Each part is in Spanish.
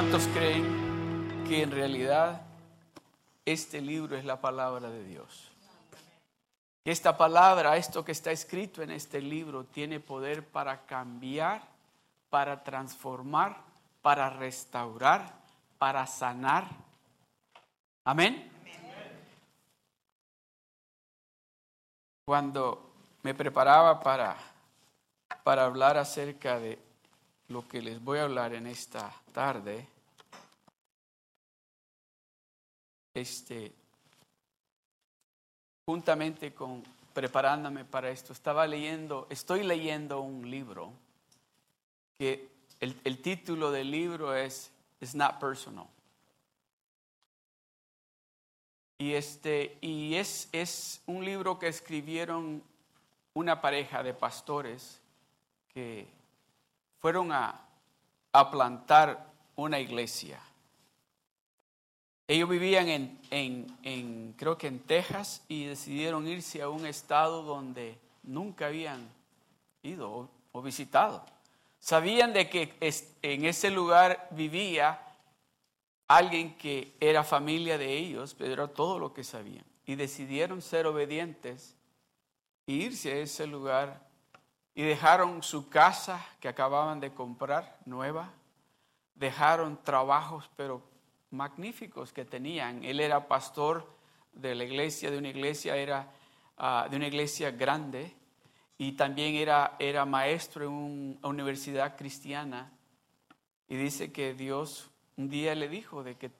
¿Cuántos creen que en realidad este libro es la palabra de Dios? Que esta palabra, esto que está escrito en este libro, tiene poder para cambiar, para transformar, para restaurar, para sanar. Amén. Cuando me preparaba para, para hablar acerca de lo que les voy a hablar en esta tarde, este, juntamente con preparándome para esto, estaba leyendo, estoy leyendo un libro que el, el título del libro es It's Not Personal. Y, este, y es, es un libro que escribieron una pareja de pastores que fueron a, a plantar una iglesia. Ellos vivían en, en, creo que en Texas, y decidieron irse a un estado donde nunca habían ido o, o visitado. Sabían de que en ese lugar vivía alguien que era familia de ellos, pero era todo lo que sabían. Y decidieron ser obedientes e irse a ese lugar y dejaron su casa que acababan de comprar, nueva, dejaron trabajos, pero magníficos que tenían. Él era pastor de la iglesia, de una iglesia, era uh, de una iglesia grande y también era, era maestro en una universidad cristiana. Y dice que Dios un día le dijo de que,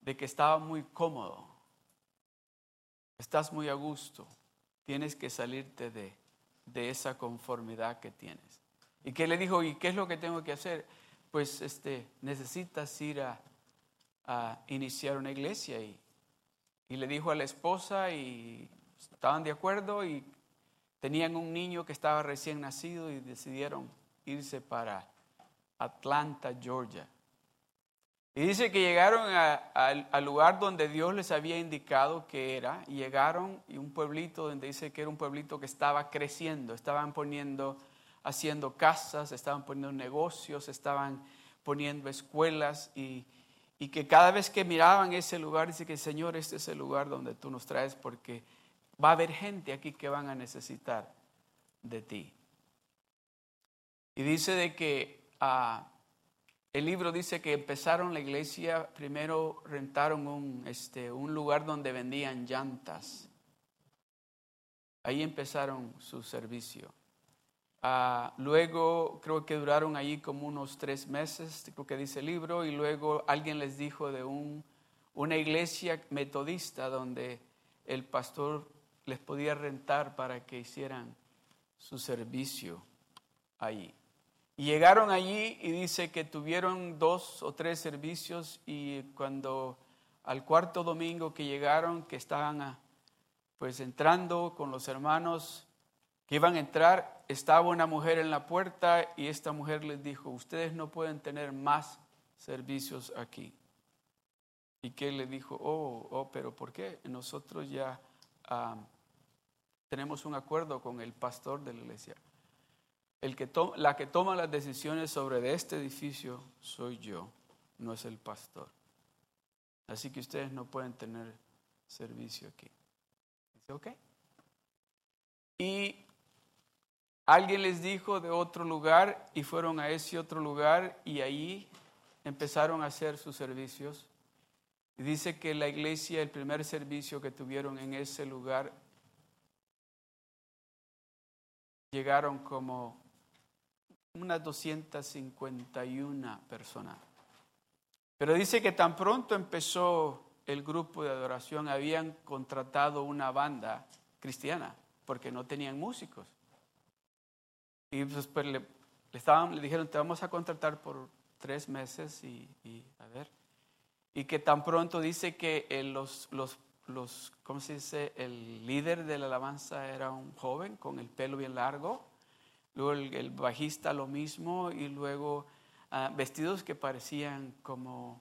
de que estaba muy cómodo, estás muy a gusto, tienes que salirte de, de esa conformidad que tienes. Y que le dijo, ¿y qué es lo que tengo que hacer? Pues este, necesitas ir a, a iniciar una iglesia y, y le dijo a la esposa y estaban de acuerdo y tenían un niño que estaba recién nacido y decidieron irse para Atlanta, Georgia. Y dice que llegaron al lugar donde Dios les había indicado que era, y llegaron y un pueblito donde dice que era un pueblito que estaba creciendo, estaban poniendo, haciendo casas, estaban poniendo negocios, estaban poniendo escuelas y, que cada vez que miraban ese lugar, dice que Señor, este es el lugar donde tú nos traes porque va a haber gente aquí que van a necesitar de ti. Y dice de que uh, el libro dice que empezaron la iglesia, primero rentaron un, este, un lugar donde vendían llantas. Ahí empezaron su servicio. Uh, luego creo que duraron allí como unos tres meses, creo que dice el libro, y luego alguien les dijo de un, una iglesia metodista donde el pastor les podía rentar para que hicieran su servicio allí. Y llegaron allí y dice que tuvieron dos o tres servicios y cuando al cuarto domingo que llegaron, que estaban a, pues entrando con los hermanos, que iban a entrar, estaba una mujer en la puerta y esta mujer les dijo, ustedes no pueden tener más servicios aquí. Y que le dijo, oh, oh, pero ¿por qué? Nosotros ya um, tenemos un acuerdo con el pastor de la iglesia. El que la que toma las decisiones sobre este edificio soy yo, no es el pastor. Así que ustedes no pueden tener servicio aquí. Dice, ok. Y Alguien les dijo de otro lugar y fueron a ese otro lugar y ahí empezaron a hacer sus servicios. Y dice que la iglesia, el primer servicio que tuvieron en ese lugar, llegaron como unas 251 personas. Pero dice que tan pronto empezó el grupo de adoración, habían contratado una banda cristiana porque no tenían músicos. Y después pues, le, le, estaban, le dijeron, te vamos a contratar por tres meses y, y a ver. Y que tan pronto dice que los, los, los, ¿cómo se dice? El líder de la alabanza era un joven con el pelo bien largo. Luego el, bajista lo mismo y luego uh, vestidos que parecían como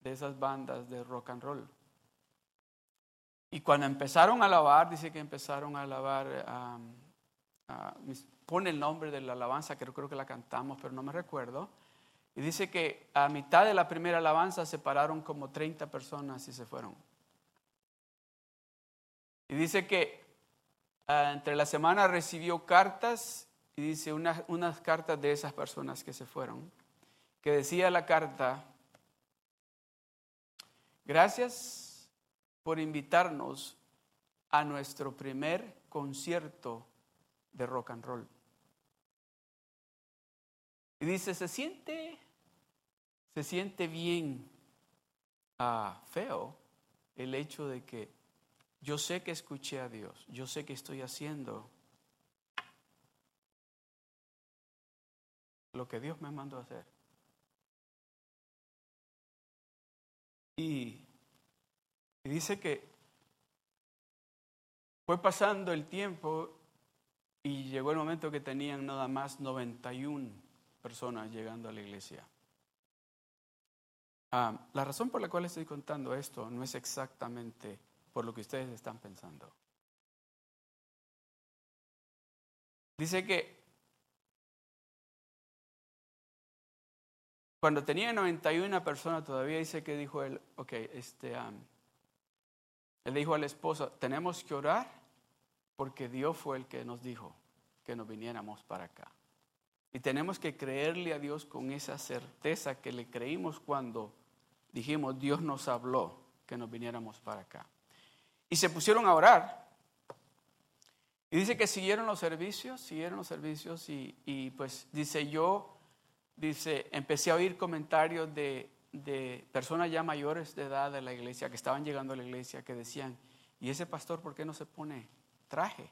de esas bandas de rock and roll. Y cuando empezaron a alabar, dice que empezaron a alabar, um, uh, pone el nombre de la alabanza, que creo que la cantamos, pero no me recuerdo. Y dice que a mitad de la primera alabanza se pararon como 30 personas y se fueron. Y dice que ah, entre la semana recibió cartas y dice unas cartas de esas personas que se fueron, que decía la carta, gracias por invitarnos a nuestro primer concierto de rock and roll. Y dice, se siente, se siente bien ah, feo el hecho de que yo sé que escuché a Dios, yo sé que estoy haciendo lo que Dios me mandó a hacer. Y, dice que fue pasando el tiempo y llegó el momento que tenían nada más 91 personas llegando a la iglesia. Ah, la razón por la cual estoy contando esto no es exactamente por lo que ustedes están pensando. Dice que cuando tenía 91 personas todavía dice que dijo él, ok, este, él dijo a la esposa, tenemos que orar porque Dios fue el que nos dijo que nos viniéramos para acá. Y tenemos que creerle a Dios con esa certeza que le creímos cuando dijimos, Dios nos habló que nos viniéramos para acá. Y se pusieron a orar. Y dice que siguieron los servicios, siguieron los servicios y, y pues dice yo, dice, empecé a oír comentarios de, de personas ya mayores de edad de la iglesia que estaban llegando a la iglesia que decían, ¿y ese pastor por qué no se pone traje?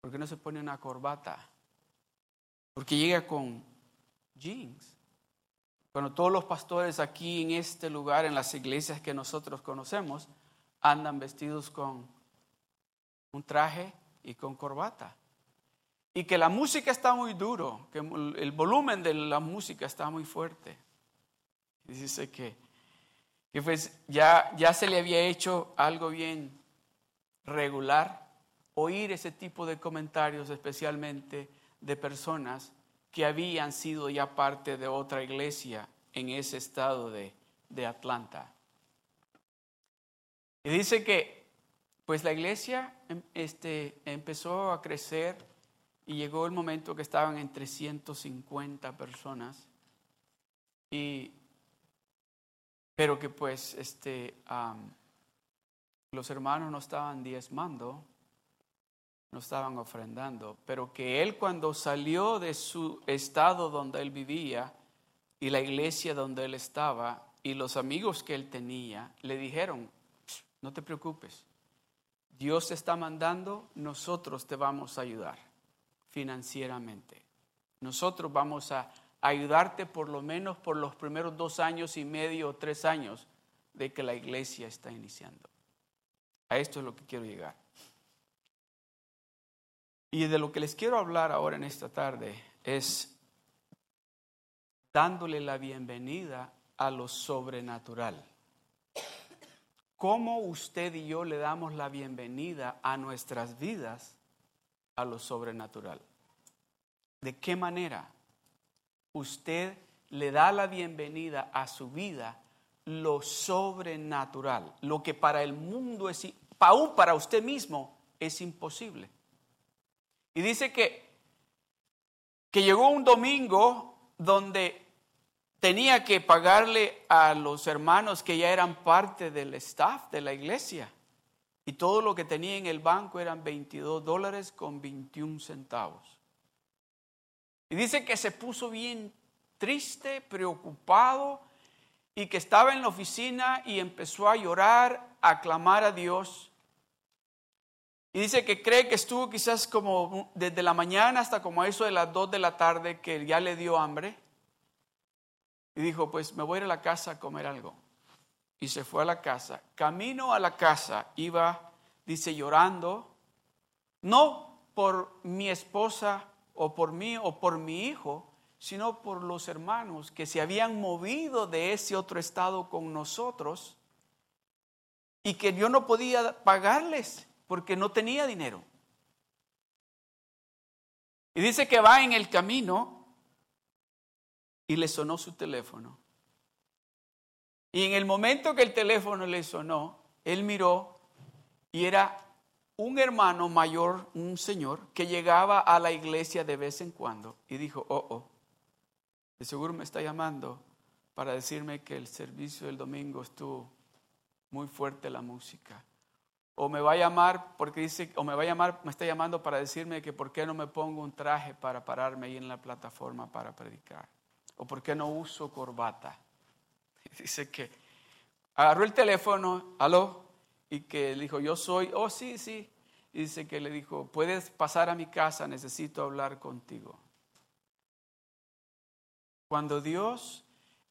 ¿Por qué no se pone una corbata? Porque llega con jeans. Cuando todos los pastores aquí en este lugar, en las iglesias que nosotros conocemos, andan vestidos con un traje y con corbata. Y que la música está muy duro, que el volumen de la música está muy fuerte. Dice que, que pues ya, ya se le había hecho algo bien regular oír ese tipo de comentarios, especialmente de personas que habían sido ya parte de otra iglesia en ese estado de, de Atlanta. Y dice que pues la iglesia em, este, empezó a crecer y llegó el momento que estaban entre 150 personas. Y pero que pues este, los hermanos no estaban diezmando, no estaban ofrendando, pero que él cuando salió de su estado donde él vivía y la iglesia donde él estaba y los amigos que él tenía, le dijeron, no te preocupes, Dios te está mandando, nosotros te vamos a ayudar financieramente. Nosotros vamos a ayudarte por lo menos por los primeros dos años y medio o tres años de que la iglesia está iniciando. A esto es lo que quiero llegar. Y de lo que les quiero hablar ahora en esta tarde es dándole la bienvenida a lo sobrenatural. ¿Cómo usted y yo le damos la bienvenida a nuestras vidas a lo sobrenatural? ¿De qué manera? usted le da la bienvenida a su vida lo sobrenatural, lo que para el mundo es, para usted mismo, es imposible. Y dice que, que llegó un domingo donde tenía que pagarle a los hermanos que ya eran parte del staff de la iglesia. Y todo lo que tenía en el banco eran 22 dólares con 21 centavos. Y dice que se puso bien triste, preocupado, y que estaba en la oficina y empezó a llorar, a clamar a Dios. Y dice que cree que estuvo quizás como desde la mañana hasta como eso de las dos de la tarde, que ya le dio hambre. Y dijo, pues me voy a ir a la casa a comer algo. Y se fue a la casa. Camino a la casa iba, dice, llorando, no por mi esposa o por mí o por mi hijo, sino por los hermanos que se habían movido de ese otro estado con nosotros y que yo no podía pagarles porque no tenía dinero. Y dice que va en el camino y le sonó su teléfono. Y en el momento que el teléfono le sonó, él miró y era un hermano mayor, un señor, que llegaba a la iglesia de vez en cuando y dijo, oh, oh, de seguro me está llamando para decirme que el servicio del domingo estuvo muy fuerte la música. O me va a llamar porque dice, o me va a llamar, me está llamando para decirme que por qué no me pongo un traje para pararme ahí en la plataforma para predicar. O por qué no uso corbata. Dice que agarró el teléfono, aló, y que le dijo, yo soy, oh sí, sí. Y dice que le dijo, puedes pasar a mi casa, necesito hablar contigo. Cuando Dios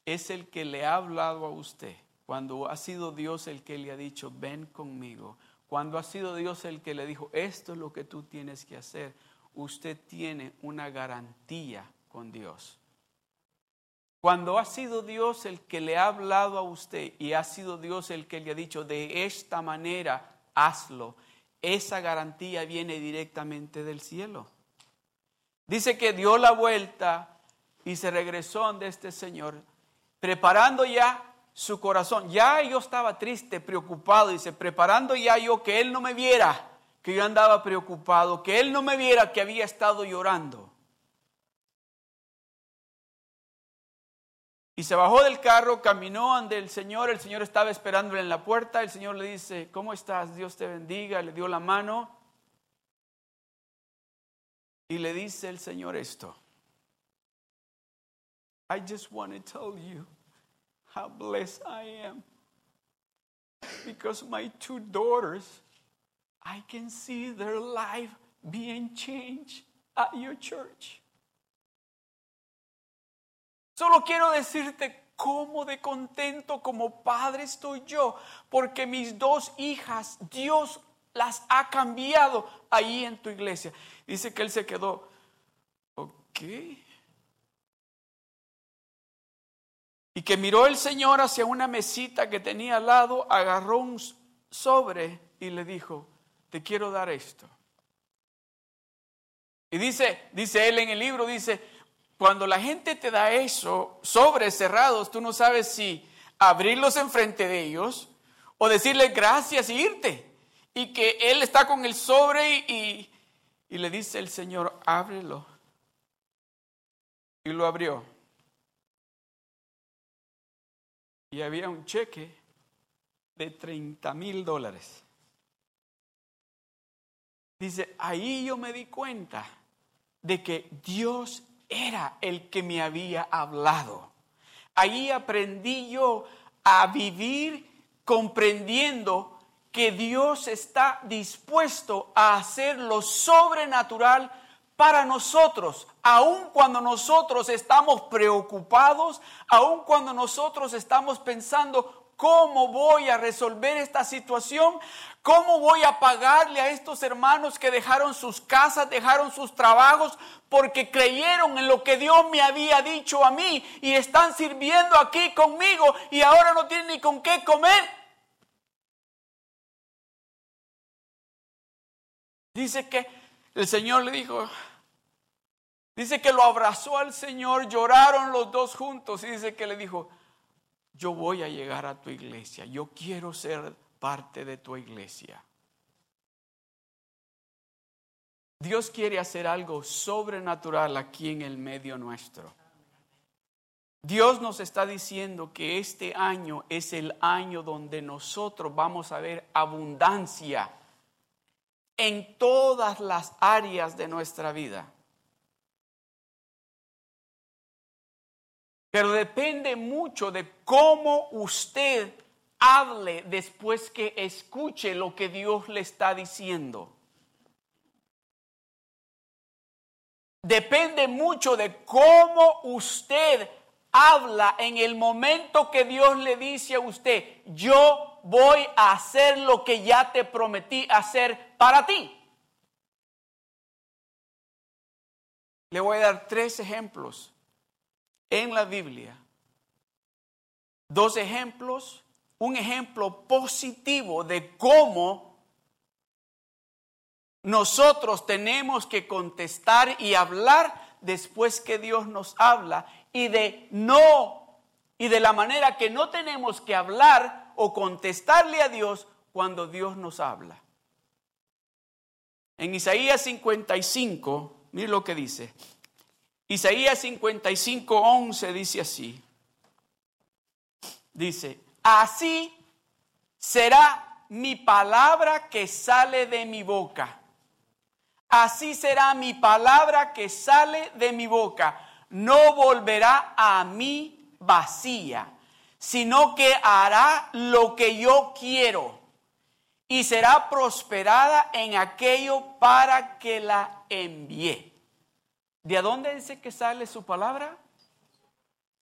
es el que le ha hablado a usted, cuando ha sido Dios el que le ha dicho, ven conmigo, cuando ha sido Dios el que le dijo, esto es lo que tú tienes que hacer, usted tiene una garantía con Dios. Cuando ha sido Dios el que le ha hablado a usted y ha sido Dios el que le ha dicho, de esta manera hazlo, esa garantía viene directamente del cielo. Dice que dio la vuelta y se regresó ante este Señor, preparando ya su corazón. Ya yo estaba triste, preocupado, dice, preparando ya yo que Él no me viera, que yo andaba preocupado, que Él no me viera que había estado llorando. Y se bajó del carro, caminó ante el Señor, el Señor estaba esperándole en la puerta, el Señor le dice, ¿cómo estás? Dios te bendiga, le dio la mano. Y le dice el Señor esto. I just want to tell you how blessed I am. Because my two daughters, I can see their life being changed at your church. Solo quiero decirte cómo de contento como padre estoy yo, porque mis dos hijas, Dios las ha cambiado ahí en tu iglesia. Dice que él se quedó, ok. Y que miró el Señor hacia una mesita que tenía al lado, agarró un sobre y le dijo, te quiero dar esto. Y dice, dice él en el libro, dice, cuando la gente te da eso, sobres cerrados, tú no sabes si abrirlos enfrente de ellos o decirle gracias y irte. Y que él está con el sobre y, y le dice el Señor, ábrelo. Y lo abrió. Y había un cheque de 30 mil dólares. Dice, ahí yo me di cuenta de que Dios era el que me había hablado. Ahí aprendí yo a vivir comprendiendo que Dios está dispuesto a hacer lo sobrenatural para nosotros, aun cuando nosotros estamos preocupados, aun cuando nosotros estamos pensando, ¿Cómo voy a resolver esta situación? ¿Cómo voy a pagarle a estos hermanos que dejaron sus casas, dejaron sus trabajos, porque creyeron en lo que Dios me había dicho a mí y están sirviendo aquí conmigo y ahora no tienen ni con qué comer? Dice que el Señor le dijo, dice que lo abrazó al Señor, lloraron los dos juntos y dice que le dijo, yo voy a llegar a tu iglesia, yo quiero ser parte de tu iglesia. Dios quiere hacer algo sobrenatural aquí en el medio nuestro. Dios nos está diciendo que este año es el año donde nosotros vamos a ver abundancia en todas las áreas de nuestra vida. Pero depende mucho de cómo usted hable después que escuche lo que Dios le está diciendo. Depende mucho de cómo usted habla en el momento que Dios le dice a usted, yo voy a hacer lo que ya te prometí hacer para ti. Le voy a dar tres ejemplos en la Biblia dos ejemplos, un ejemplo positivo de cómo nosotros tenemos que contestar y hablar después que Dios nos habla y de no, y de la manera que no tenemos que hablar o contestarle a Dios cuando Dios nos habla. En Isaías 55, mire lo que dice. Isaías 55, 11 dice así. Dice, así será mi palabra que sale de mi boca. Así será mi palabra que sale de mi boca. No volverá a mí vacía, sino que hará lo que yo quiero y será prosperada en aquello para que la envíe. ¿De dónde dice que sale su palabra?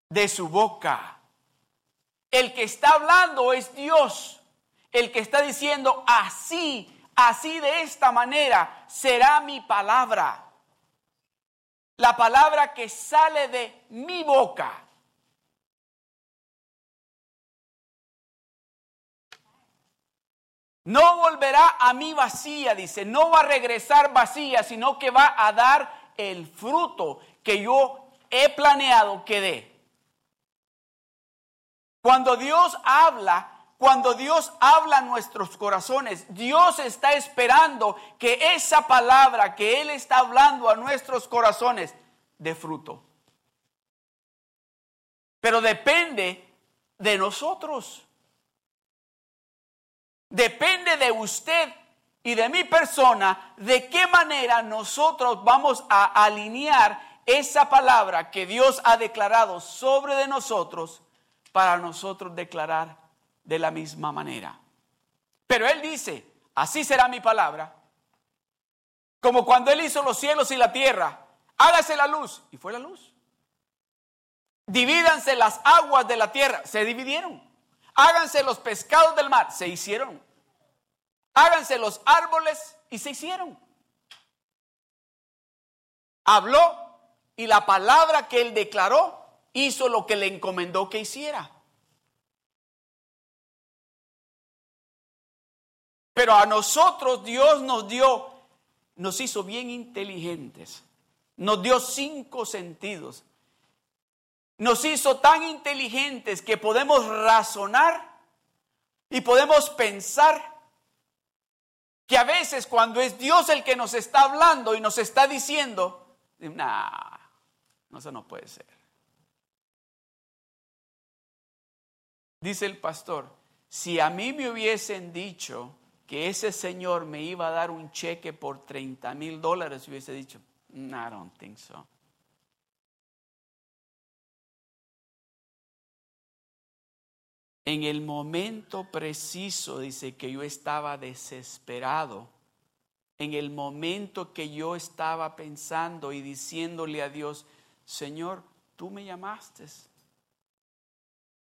De su boca. El que está hablando es Dios. El que está diciendo así, así de esta manera será mi palabra. La palabra que sale de mi boca. No volverá a mí vacía, dice, no va a regresar vacía, sino que va a dar el fruto que yo he planeado que dé. Cuando Dios habla, cuando Dios habla a nuestros corazones, Dios está esperando que esa palabra que Él está hablando a nuestros corazones dé fruto. Pero depende de nosotros. Depende de usted y de mi persona de qué manera nosotros vamos a alinear esa palabra que Dios ha declarado sobre de nosotros para nosotros declarar de la misma manera. Pero Él dice, así será mi palabra. Como cuando Él hizo los cielos y la tierra, hágase la luz. Y fue la luz. Divídanse las aguas de la tierra. Se dividieron. Háganse los pescados del mar. Se hicieron. Háganse los árboles y se hicieron. Habló y la palabra que él declaró hizo lo que le encomendó que hiciera. Pero a nosotros Dios nos dio, nos hizo bien inteligentes. Nos dio cinco sentidos. Nos hizo tan inteligentes que podemos razonar y podemos pensar que a veces cuando es Dios el que nos está hablando y nos está diciendo, nah, no, eso no puede ser. Dice el pastor, si a mí me hubiesen dicho que ese señor me iba a dar un cheque por 30 mil dólares, hubiese dicho, no, I don't think so. En el momento preciso, dice que yo estaba desesperado. En el momento que yo estaba pensando y diciéndole a Dios, Señor, tú me llamaste.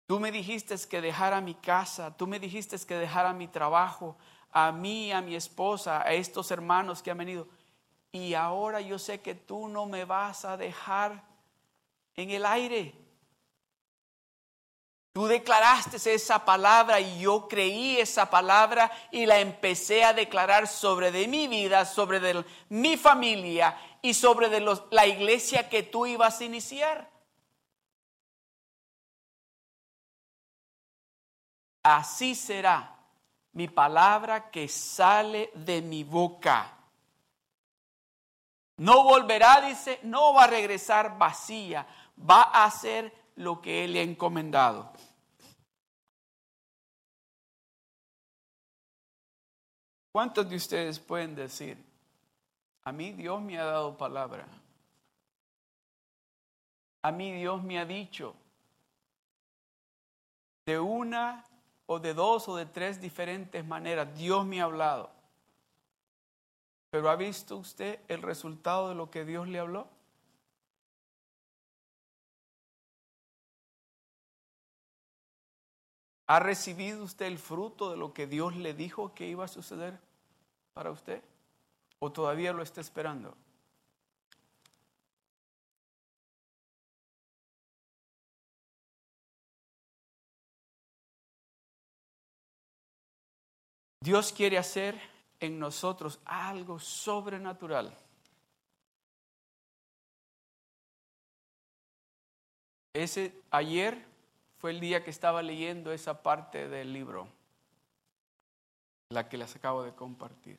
Tú me dijiste que dejara mi casa, tú me dijiste que dejara mi trabajo, a mí, a mi esposa, a estos hermanos que han venido. Y ahora yo sé que tú no me vas a dejar en el aire. Tú declaraste esa palabra y yo creí esa palabra y la empecé a declarar sobre de mi vida, sobre de mi familia y sobre de la iglesia que tú ibas a iniciar. Así será mi palabra que sale de mi boca. No volverá, dice, no va a regresar vacía, va a hacer lo que Él le ha encomendado. ¿Cuántos de ustedes pueden decir, a mí Dios me ha dado palabra? A mí Dios me ha dicho de una o de dos o de tres diferentes maneras, Dios me ha hablado. Pero ¿ha visto usted el resultado de lo que Dios le habló? ¿Ha recibido usted el fruto de lo que Dios le dijo que iba a suceder para usted? ¿O todavía lo está esperando? Dios quiere hacer en nosotros algo sobrenatural. ese ayer fue el día que estaba leyendo esa parte del libro, la que les acabo de compartir.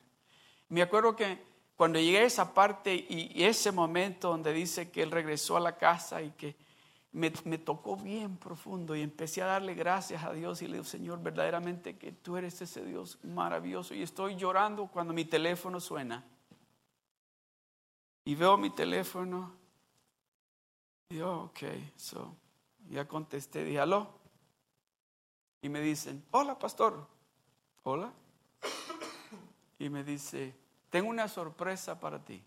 Me acuerdo que cuando llegué a esa parte y, ese momento donde dice que él regresó a la casa y que me, tocó bien profundo y empecé a darle gracias a Dios y le digo, Señor, verdaderamente que tú eres ese Dios maravilloso. Y estoy llorando cuando mi teléfono suena. Y veo mi teléfono y yo, ok, so, ya contesté, dije, aló. Y me dicen, hola, pastor. Hola. Y me dice, tengo una sorpresa para ti.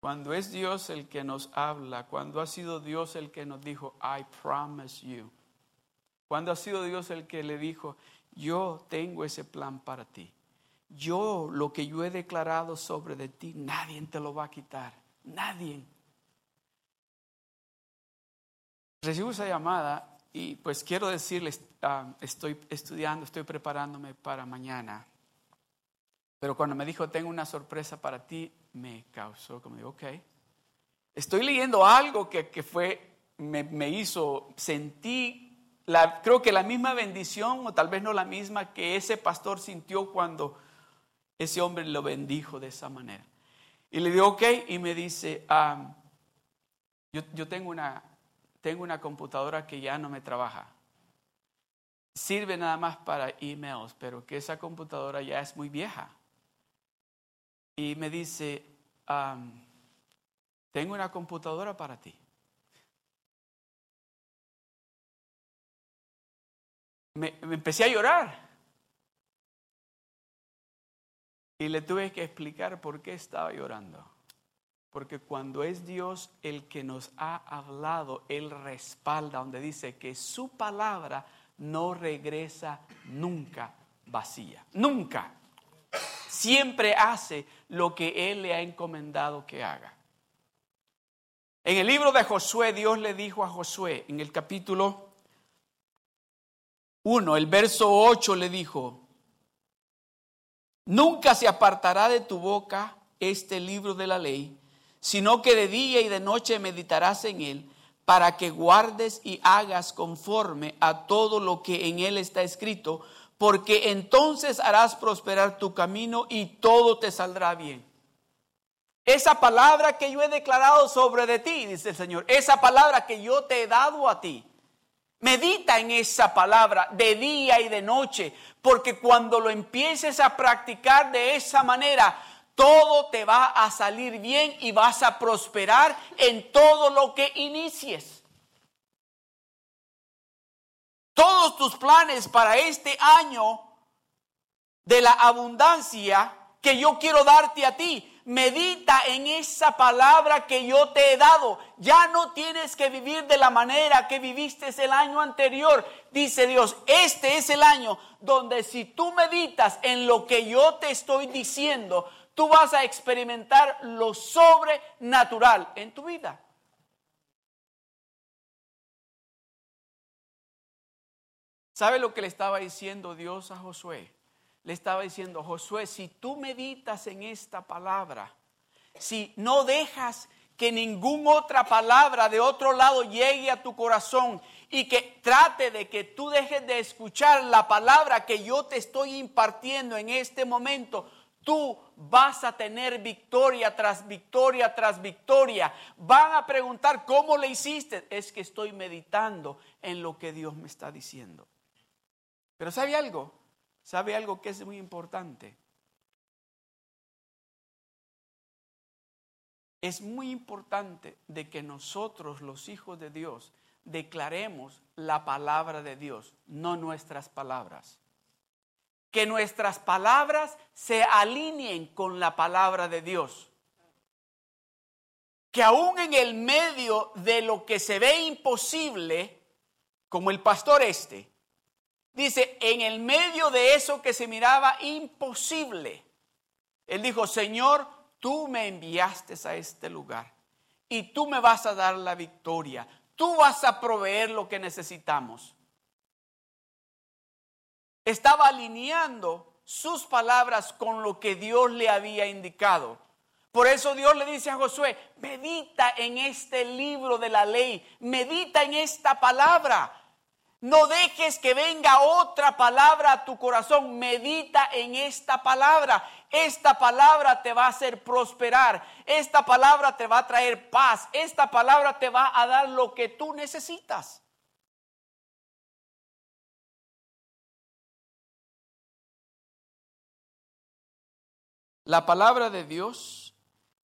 Cuando es Dios el que nos habla, cuando ha sido Dios el que nos dijo, I promise you. Cuando ha sido Dios el que le dijo, yo tengo ese plan para ti. Yo, lo que yo he declarado sobre de ti, nadie te lo va a quitar. Nadie. Recibo esa llamada y pues quiero decirles, ah, estoy estudiando, estoy preparándome para mañana. Pero cuando me dijo, tengo una sorpresa para ti, me causó como digo, ok. Estoy leyendo algo que, fue, me, me, hizo, sentí, la, creo que la misma bendición, o tal vez no la misma que ese pastor sintió cuando ese hombre lo bendijo de esa manera. Y le digo, ok, y me dice, ah, yo, yo tengo, una, tengo una computadora que ya no me trabaja. Sirve nada más para emails, pero que esa computadora ya es muy vieja. Y me dice, ah, tengo una computadora para ti. me empecé a llorar. Y le tuve que explicar por qué estaba llorando. Porque cuando es Dios el que nos ha hablado, Él respalda, donde dice que su palabra no regresa nunca vacía. Nunca. Siempre hace lo que Él le ha encomendado que haga. En el libro de Josué, Dios le dijo a Josué, en el capítulo 1, el verso 8 le dijo, Nunca se apartará de tu boca este libro de la ley, sino que de día y de noche meditarás en él, para que guardes y hagas conforme a todo lo que en él está escrito, porque entonces harás prosperar tu camino y todo te saldrá bien. Esa palabra que yo he declarado sobre de ti, dice el Señor, esa palabra que yo te he dado a ti, Medita en esa palabra de día y de noche, porque cuando lo empieces a practicar de esa manera, todo te va a salir bien y vas a prosperar en todo lo que inicies. Todos tus planes para este año de la abundancia que yo quiero darte a ti medita en esa palabra que yo te he dado. Ya no tienes que vivir de la manera que viviste el año anterior. Dice Dios, este es el año donde si tú meditas en lo que yo te estoy diciendo, tú vas a experimentar lo sobrenatural en tu vida. ¿Sabe lo que le estaba diciendo Dios a Josué? le estaba diciendo, Josué, si tú meditas en esta palabra, si no dejas que ninguna otra palabra de otro lado llegue a tu corazón y que trate de que tú dejes de escuchar la palabra que yo te estoy impartiendo en este momento, tú vas a tener victoria tras victoria tras victoria. Van a preguntar, ¿cómo le hiciste? Es que estoy meditando en lo que Dios me está diciendo. Pero ¿sabe algo? ¿Sabe algo que es muy importante? Es muy importante de que nosotros, los hijos de Dios, declaremos la palabra de Dios, no nuestras palabras. Que nuestras palabras se alineen con la palabra de Dios. Que aún en el medio de lo que se ve imposible, como el pastor este, Dice, en el medio de eso que se miraba imposible, él dijo, Señor, tú me enviaste a este lugar y tú me vas a dar la victoria, tú vas a proveer lo que necesitamos. Estaba alineando sus palabras con lo que Dios le había indicado. Por eso Dios le dice a Josué, medita en este libro de la ley, medita en esta palabra. No dejes que venga otra palabra a tu corazón, medita en esta palabra. Esta palabra te va a hacer prosperar, esta palabra te va a traer paz, esta palabra te va a dar lo que tú necesitas. La palabra de Dios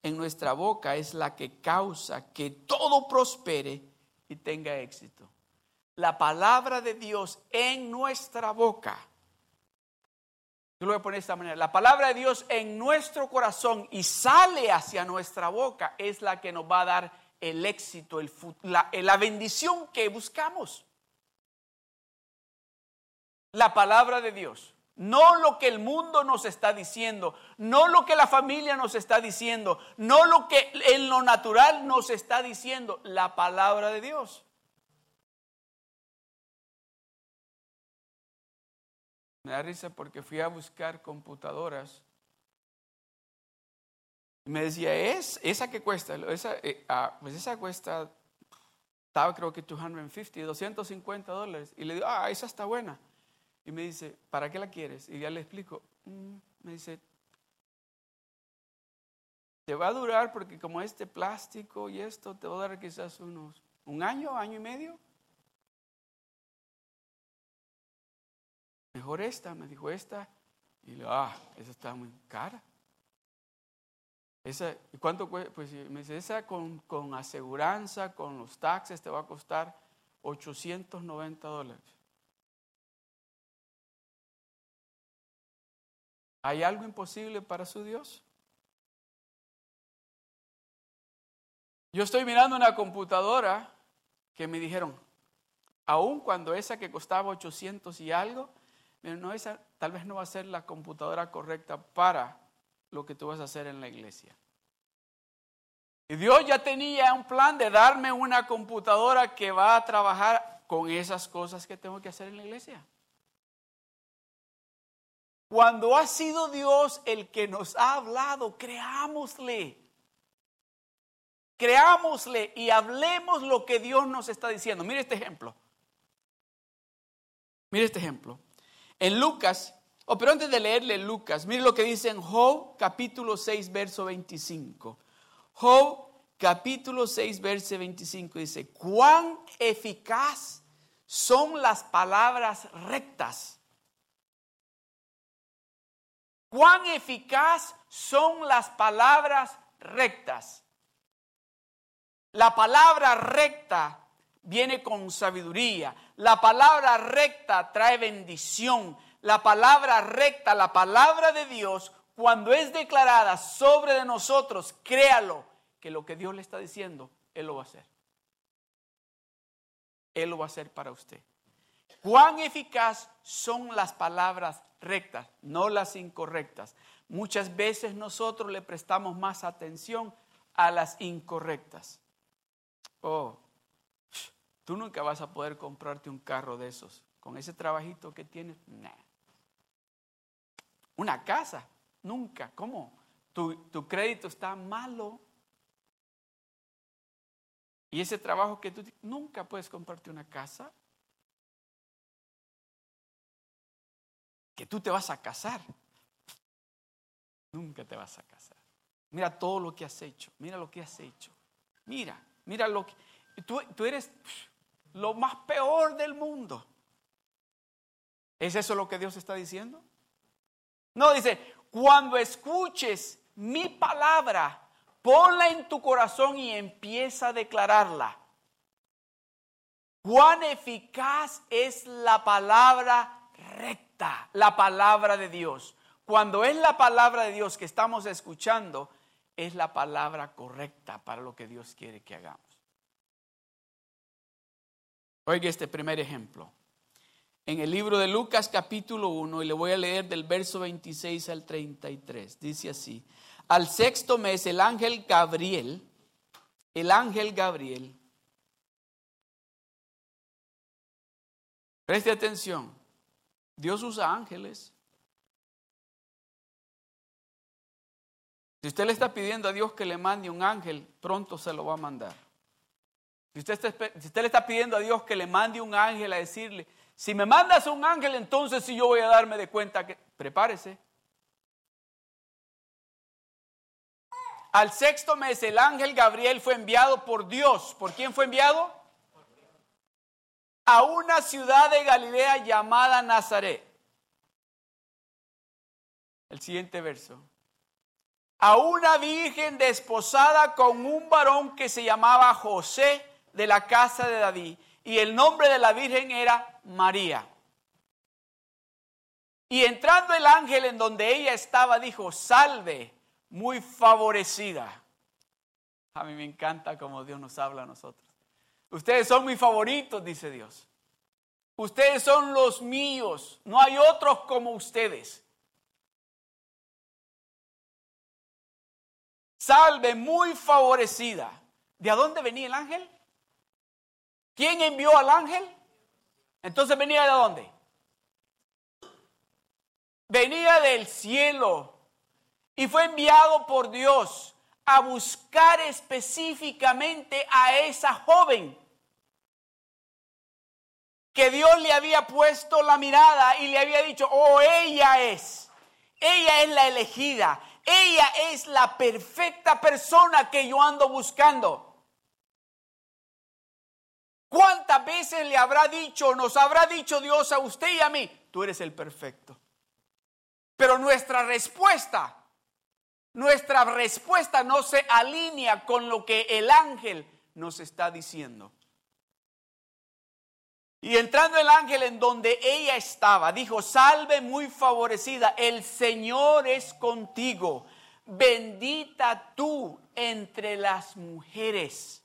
en nuestra boca es la que causa que todo prospere y tenga éxito. La palabra de Dios en nuestra boca. Yo lo voy a poner de esta manera. La palabra de Dios en nuestro corazón y sale hacia nuestra boca es la que nos va a dar el éxito, el, la, la bendición que buscamos. La palabra de Dios. No lo que el mundo nos está diciendo, no lo que la familia nos está diciendo, no lo que en lo natural nos está diciendo, la palabra de Dios. Me da risa porque fui a buscar computadoras. Y me decía, es esa que cuesta, esa, eh, ah, pues esa cuesta, estaba creo que 250, 250 dólares. Y le digo, ah, esa está buena. Y me dice, ¿para qué la quieres? Y ya le explico. Mm", me dice, te va a durar porque como este plástico y esto te va a dar quizás unos un año, año y medio. Mejor esta, me dijo esta. Y le ah, esa está muy cara. Esa, ¿Y cuánto cuesta? Pues me dice, esa con, con aseguranza, con los taxes, te va a costar 890 dólares. ¿Hay algo imposible para su Dios? Yo estoy mirando una computadora que me dijeron, aun cuando esa que costaba 800 y algo, no, esa tal vez no va a ser la computadora correcta para lo que tú vas a hacer en la iglesia. Y Dios ya tenía un plan de darme una computadora que va a trabajar con esas cosas que tengo que hacer en la iglesia. Cuando ha sido Dios el que nos ha hablado, creámosle. Creámosle y hablemos lo que Dios nos está diciendo. Mire este ejemplo. Mire este ejemplo. En Lucas, o pero antes de leerle Lucas, mire lo que dice en Job capítulo 6, verso 25. Job capítulo 6, verso 25 dice, cuán eficaz son las palabras rectas Cuán eficaz son las palabras rectas. La palabra recta viene con sabiduría. La palabra recta trae bendición. La palabra recta, la palabra de Dios, cuando es declarada sobre de nosotros, créalo, que lo que Dios le está diciendo, Él lo va a hacer. Él lo va a hacer para usted. Cuán eficaz son las palabras rectas, no las incorrectas. Muchas veces nosotros le prestamos más atención a las incorrectas. Oh, tú nunca vas a poder comprarte un carro de esos. Con ese trabajito que tienes, Una casa, nunca. ¿Cómo? Tu, tu crédito está malo. Y ese trabajo que tú nunca puedes comprarte una casa. Que tú te vas a casar. Nunca te vas a casar. Mira todo lo que has hecho. Mira lo que has hecho. Mira, mira lo que... Tú, tú eres lo más peor del mundo. ¿Es eso lo que Dios está diciendo? No, dice, cuando escuches mi palabra, ponla en tu corazón y empieza a declararla. Cuán eficaz es la palabra recta la palabra de Dios. Cuando es la palabra de Dios que estamos escuchando, es la palabra correcta para lo que Dios quiere que hagamos. Oiga este primer ejemplo. En el libro de Lucas capítulo 1, y le voy a leer del verso 26 al 33, dice así, al sexto mes el ángel Gabriel, el ángel Gabriel, preste atención, Dios usa ángeles. Si usted le está pidiendo a Dios que le mande un ángel, pronto se lo va a mandar. Si usted, está, si usted le está pidiendo a Dios que le mande un ángel a decirle, si me mandas un ángel, entonces sí yo voy a darme de cuenta que, prepárese. Al sexto mes el ángel Gabriel fue enviado por Dios. ¿Por quién fue enviado? A una ciudad de Galilea llamada Nazaret. El siguiente verso. A una virgen desposada con un varón que se llamaba José de la casa de David. Y el nombre de la virgen era María. Y entrando el ángel en donde ella estaba, dijo, salve, muy favorecida. A mí me encanta como Dios nos habla a nosotros. Ustedes son mis favoritos, dice Dios. Ustedes son los míos. No hay otros como ustedes. Salve muy favorecida. ¿De dónde venía el ángel? ¿Quién envió al ángel? Entonces venía de dónde? Venía del cielo y fue enviado por Dios a buscar específicamente a esa joven que Dios le había puesto la mirada y le había dicho, oh, ella es, ella es la elegida, ella es la perfecta persona que yo ando buscando. ¿Cuántas veces le habrá dicho, nos habrá dicho Dios a usted y a mí, tú eres el perfecto? Pero nuestra respuesta nuestra respuesta no se alinea con lo que el ángel nos está diciendo. Y entrando el ángel en donde ella estaba, dijo, salve muy favorecida, el Señor es contigo, bendita tú entre las mujeres.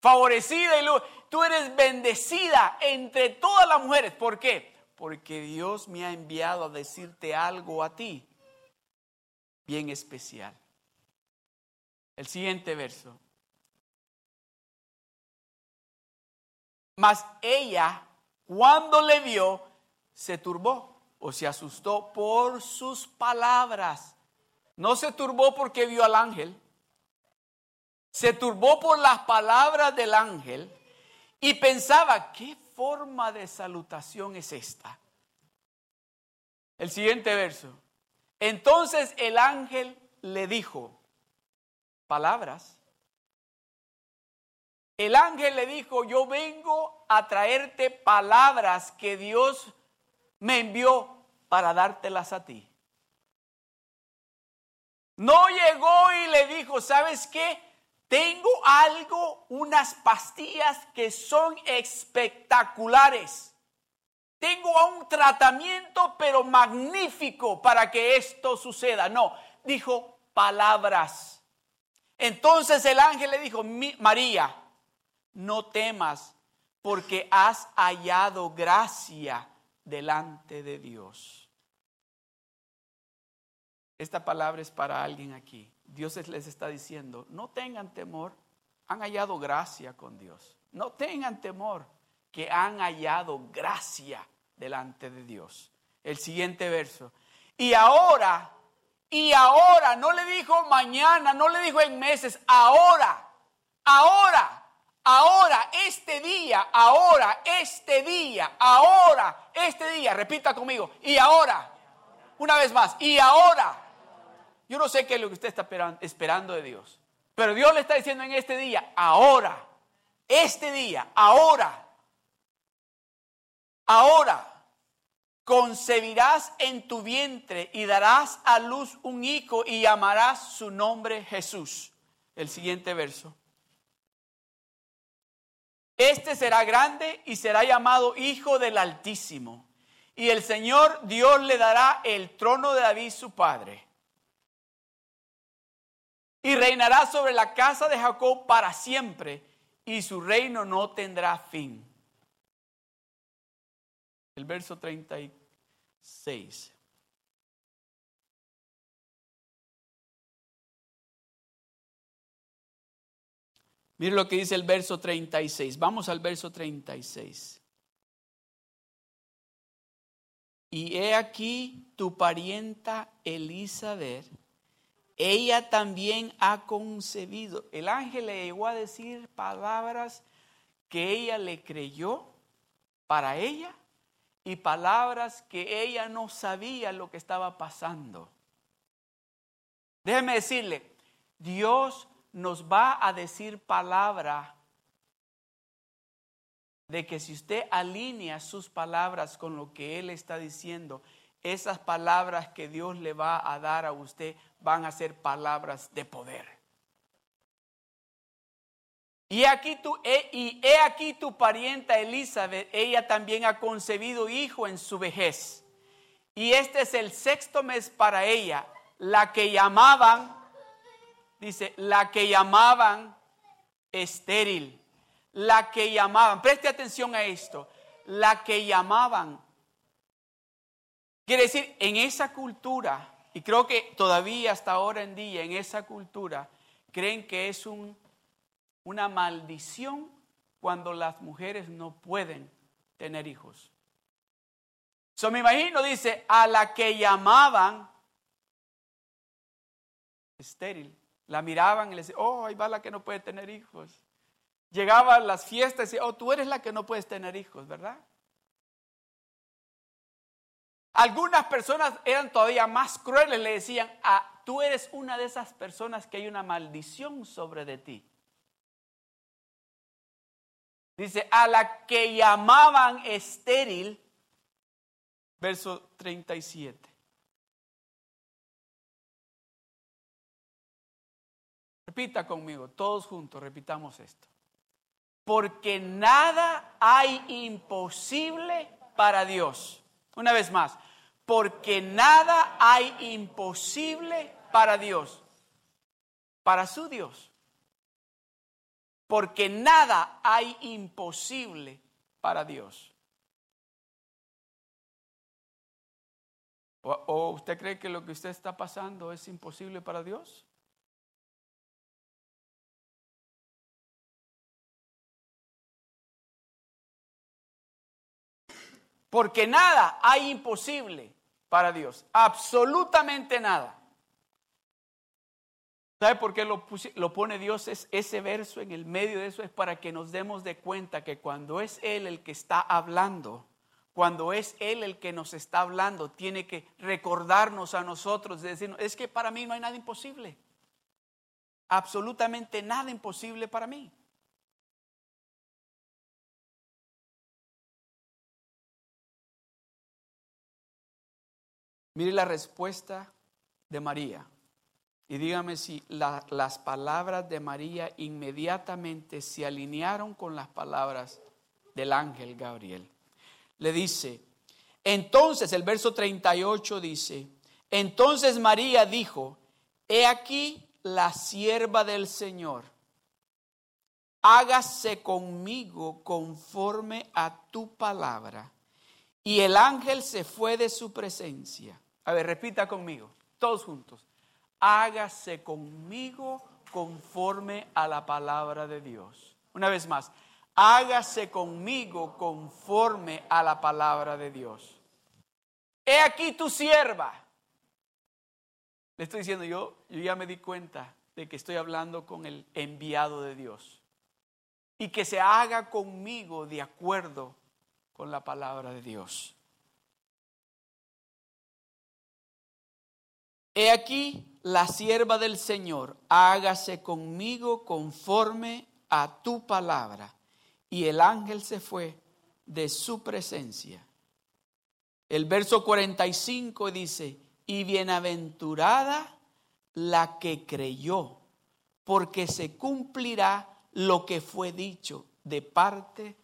Favorecida y tú eres bendecida entre todas las mujeres. ¿Por qué? Porque Dios me ha enviado a decirte algo a ti bien especial. El siguiente verso. Mas ella, cuando le vio, se turbó o se asustó por sus palabras. No se turbó porque vio al ángel. Se turbó por las palabras del ángel y pensaba, ¿qué forma de salutación es esta? El siguiente verso. Entonces el ángel le dijo, palabras. El ángel le dijo, yo vengo a traerte palabras que Dios me envió para dártelas a ti. No llegó y le dijo, ¿sabes qué? Tengo algo, unas pastillas que son espectaculares. Tengo un tratamiento, pero magnífico para que esto suceda. No, dijo palabras. Entonces el ángel le dijo, María, no temas porque has hallado gracia delante de Dios. Esta palabra es para alguien aquí. Dios les está diciendo, no tengan temor, han hallado gracia con Dios. No tengan temor que han hallado gracia delante de Dios. El siguiente verso. Y ahora, y ahora, no le dijo mañana, no le dijo en meses, ahora, ahora, ahora, este día, ahora, este día, ahora, este día, repita conmigo, y ahora, una vez más, y ahora. Yo no sé qué es lo que usted está esperando de Dios, pero Dios le está diciendo en este día, ahora, este día, ahora, ahora concebirás en tu vientre y darás a luz un hijo y llamarás su nombre Jesús. El siguiente verso. Este será grande y será llamado Hijo del Altísimo. Y el Señor Dios le dará el trono de David su padre. Y reinará sobre la casa de Jacob para siempre, y su reino no tendrá fin. El verso 34. 6. Mire lo que dice el verso 36. Vamos al verso 36. Y he aquí tu parienta Elizabeth ella también ha concebido. El ángel le llegó a decir palabras que ella le creyó para ella y palabras que ella no sabía lo que estaba pasando. Déjeme decirle, Dios nos va a decir palabra de que si usted alinea sus palabras con lo que Él está diciendo, esas palabras que Dios le va a dar a usted van a ser palabras de poder. Y aquí tu, y he aquí tu parienta Elizabeth, ella también ha concebido hijo en su vejez. Y este es el sexto mes para ella, la que llamaban, dice, la que llamaban estéril, la que llamaban, preste atención a esto, la que llamaban. Quiere decir, en esa cultura, y creo que todavía hasta ahora en día, en esa cultura, creen que es un una maldición cuando las mujeres no pueden tener hijos. So me imagino, dice, a la que llamaban estéril, la miraban y le decían, oh, ahí va la que no puede tener hijos. Llegaban las fiestas y decían, oh, tú eres la que no puedes tener hijos, ¿verdad? Algunas personas eran todavía más crueles, le decían, ah, tú eres una de esas personas que hay una maldición sobre de ti. Dice, a la que llamaban estéril, verso 37. Repita conmigo, todos juntos, repitamos esto. Porque nada hay imposible para Dios. Una vez más, porque nada hay imposible para Dios, para su Dios porque nada hay imposible para Dios. ¿O, usted cree que lo que usted está pasando es imposible para Dios? Porque nada hay imposible para Dios, absolutamente nada. ¿Sabe por qué lo, pone Dios? Es, ese verso en el medio de eso es para que nos demos de cuenta que cuando es Él el que está hablando, cuando es Él el que nos está hablando, tiene que recordarnos a nosotros, de decir, es que para mí no hay nada imposible. Absolutamente nada imposible para mí. Mire la respuesta de María. Y dígame si las palabras de María inmediatamente se alinearon con las palabras del ángel Gabriel. Le dice, entonces el verso 38 dice, entonces María dijo, he aquí la sierva del Señor, hágase conmigo conforme a tu palabra. Y el ángel se fue de su presencia. A ver, repita conmigo, todos juntos hágase conmigo conforme a la palabra de Dios. Una vez más, hágase conmigo conforme a la palabra de Dios. He aquí tu sierva. Le estoy diciendo yo, yo ya me di cuenta de que estoy hablando con el enviado de Dios. Y que se haga conmigo de acuerdo con la palabra de Dios. He aquí la sierva del Señor, hágase conmigo conforme a tu palabra. Y el ángel se fue de su presencia. El verso 45 dice, y bienaventurada la que creyó, porque se cumplirá lo que fue dicho de parte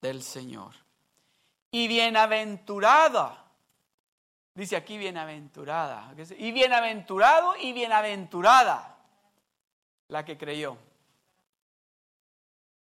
del Señor. Y bienaventurada Dice aquí bienaventurada. Y bienaventurado y bienaventurada la que creyó.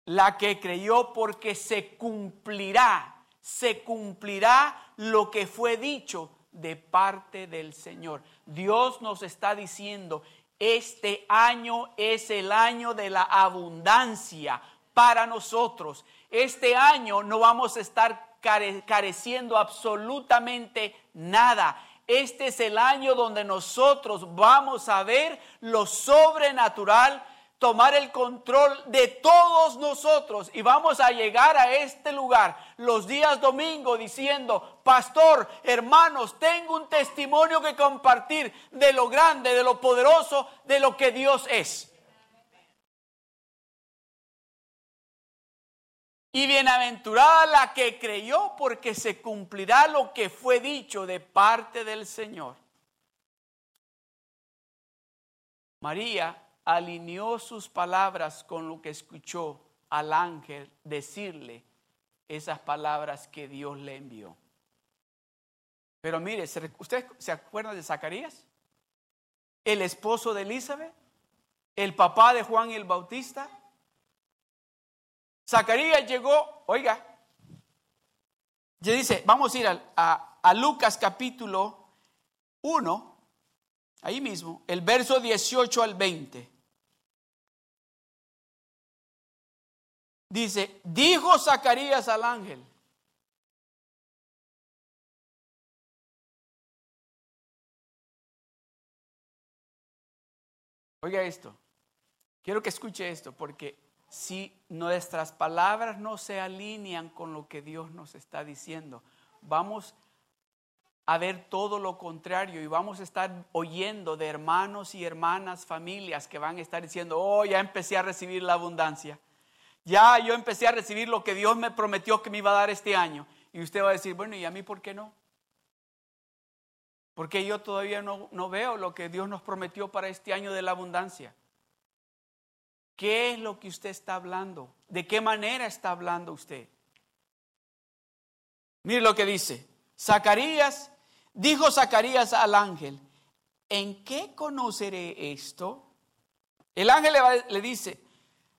La que creyó porque se cumplirá, se cumplirá lo que fue dicho de parte del Señor. Dios nos está diciendo, este año es el año de la abundancia para nosotros. Este año no vamos a estar careciendo absolutamente nada. este es el año donde nosotros vamos a ver lo sobrenatural, tomar el control de todos nosotros y vamos a llegar a este lugar los días domingo diciendo, pastor, hermanos, tengo un testimonio que compartir de lo grande, de lo poderoso, de lo que Dios es. Y bienaventurada la que creyó porque se cumplirá lo que fue dicho de parte del Señor. María alineó sus palabras con lo que escuchó al ángel decirle esas palabras que Dios le envió. Pero mire, ¿usted se acuerda de Zacarías? El esposo de Elizabeth, el papá de Juan el Bautista, Zacarías llegó, oiga, ya dice, vamos a ir a, a Lucas capítulo 1, ahí mismo, el verso 18 al 20. Dice, dijo Zacarías al ángel, Oiga esto, quiero que escuche esto porque si nuestras palabras no se alinean con lo que Dios nos está diciendo, vamos a ver todo lo contrario y vamos a estar oyendo de hermanos y hermanas, familias que van a estar diciendo, oh, ya empecé a recibir la abundancia, ya yo empecé a recibir lo que Dios me prometió que me iba a dar este año. Y usted va a decir, bueno, ¿y a mí por qué no? Porque yo todavía no, no veo lo que Dios nos prometió para este año de la abundancia. ¿Qué es lo que usted está hablando? ¿De qué manera está hablando usted? Mire lo que dice. Zacarías, dijo Zacarías al ángel, ¿en qué conoceré esto? El ángel le, dice,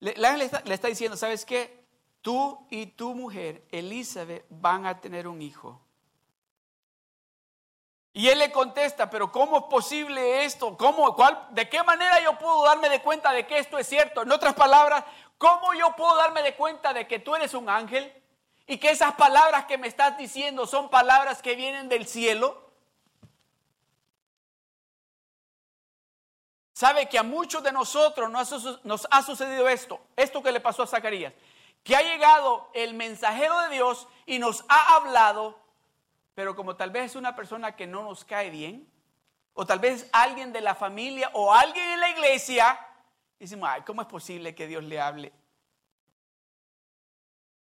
el ángel le está diciendo, ¿sabes qué? Tú y tu mujer, Elizabeth, van a tener un hijo. Y él le contesta, pero ¿cómo es posible esto? ¿Cómo, cuál, ¿De qué manera yo puedo darme de cuenta de que esto es cierto? En otras palabras, ¿cómo yo puedo darme de cuenta de que tú eres un ángel? Y que esas palabras que me estás diciendo son palabras que vienen del cielo. Sabe que a muchos de nosotros nos ha sucedido esto, esto que le pasó a Zacarías, que ha llegado el mensajero de Dios y nos ha hablado pero como tal vez es una persona que no nos cae bien, o tal vez alguien de la familia o alguien en la iglesia, decimos, ay, ¿cómo es posible que Dios le hable?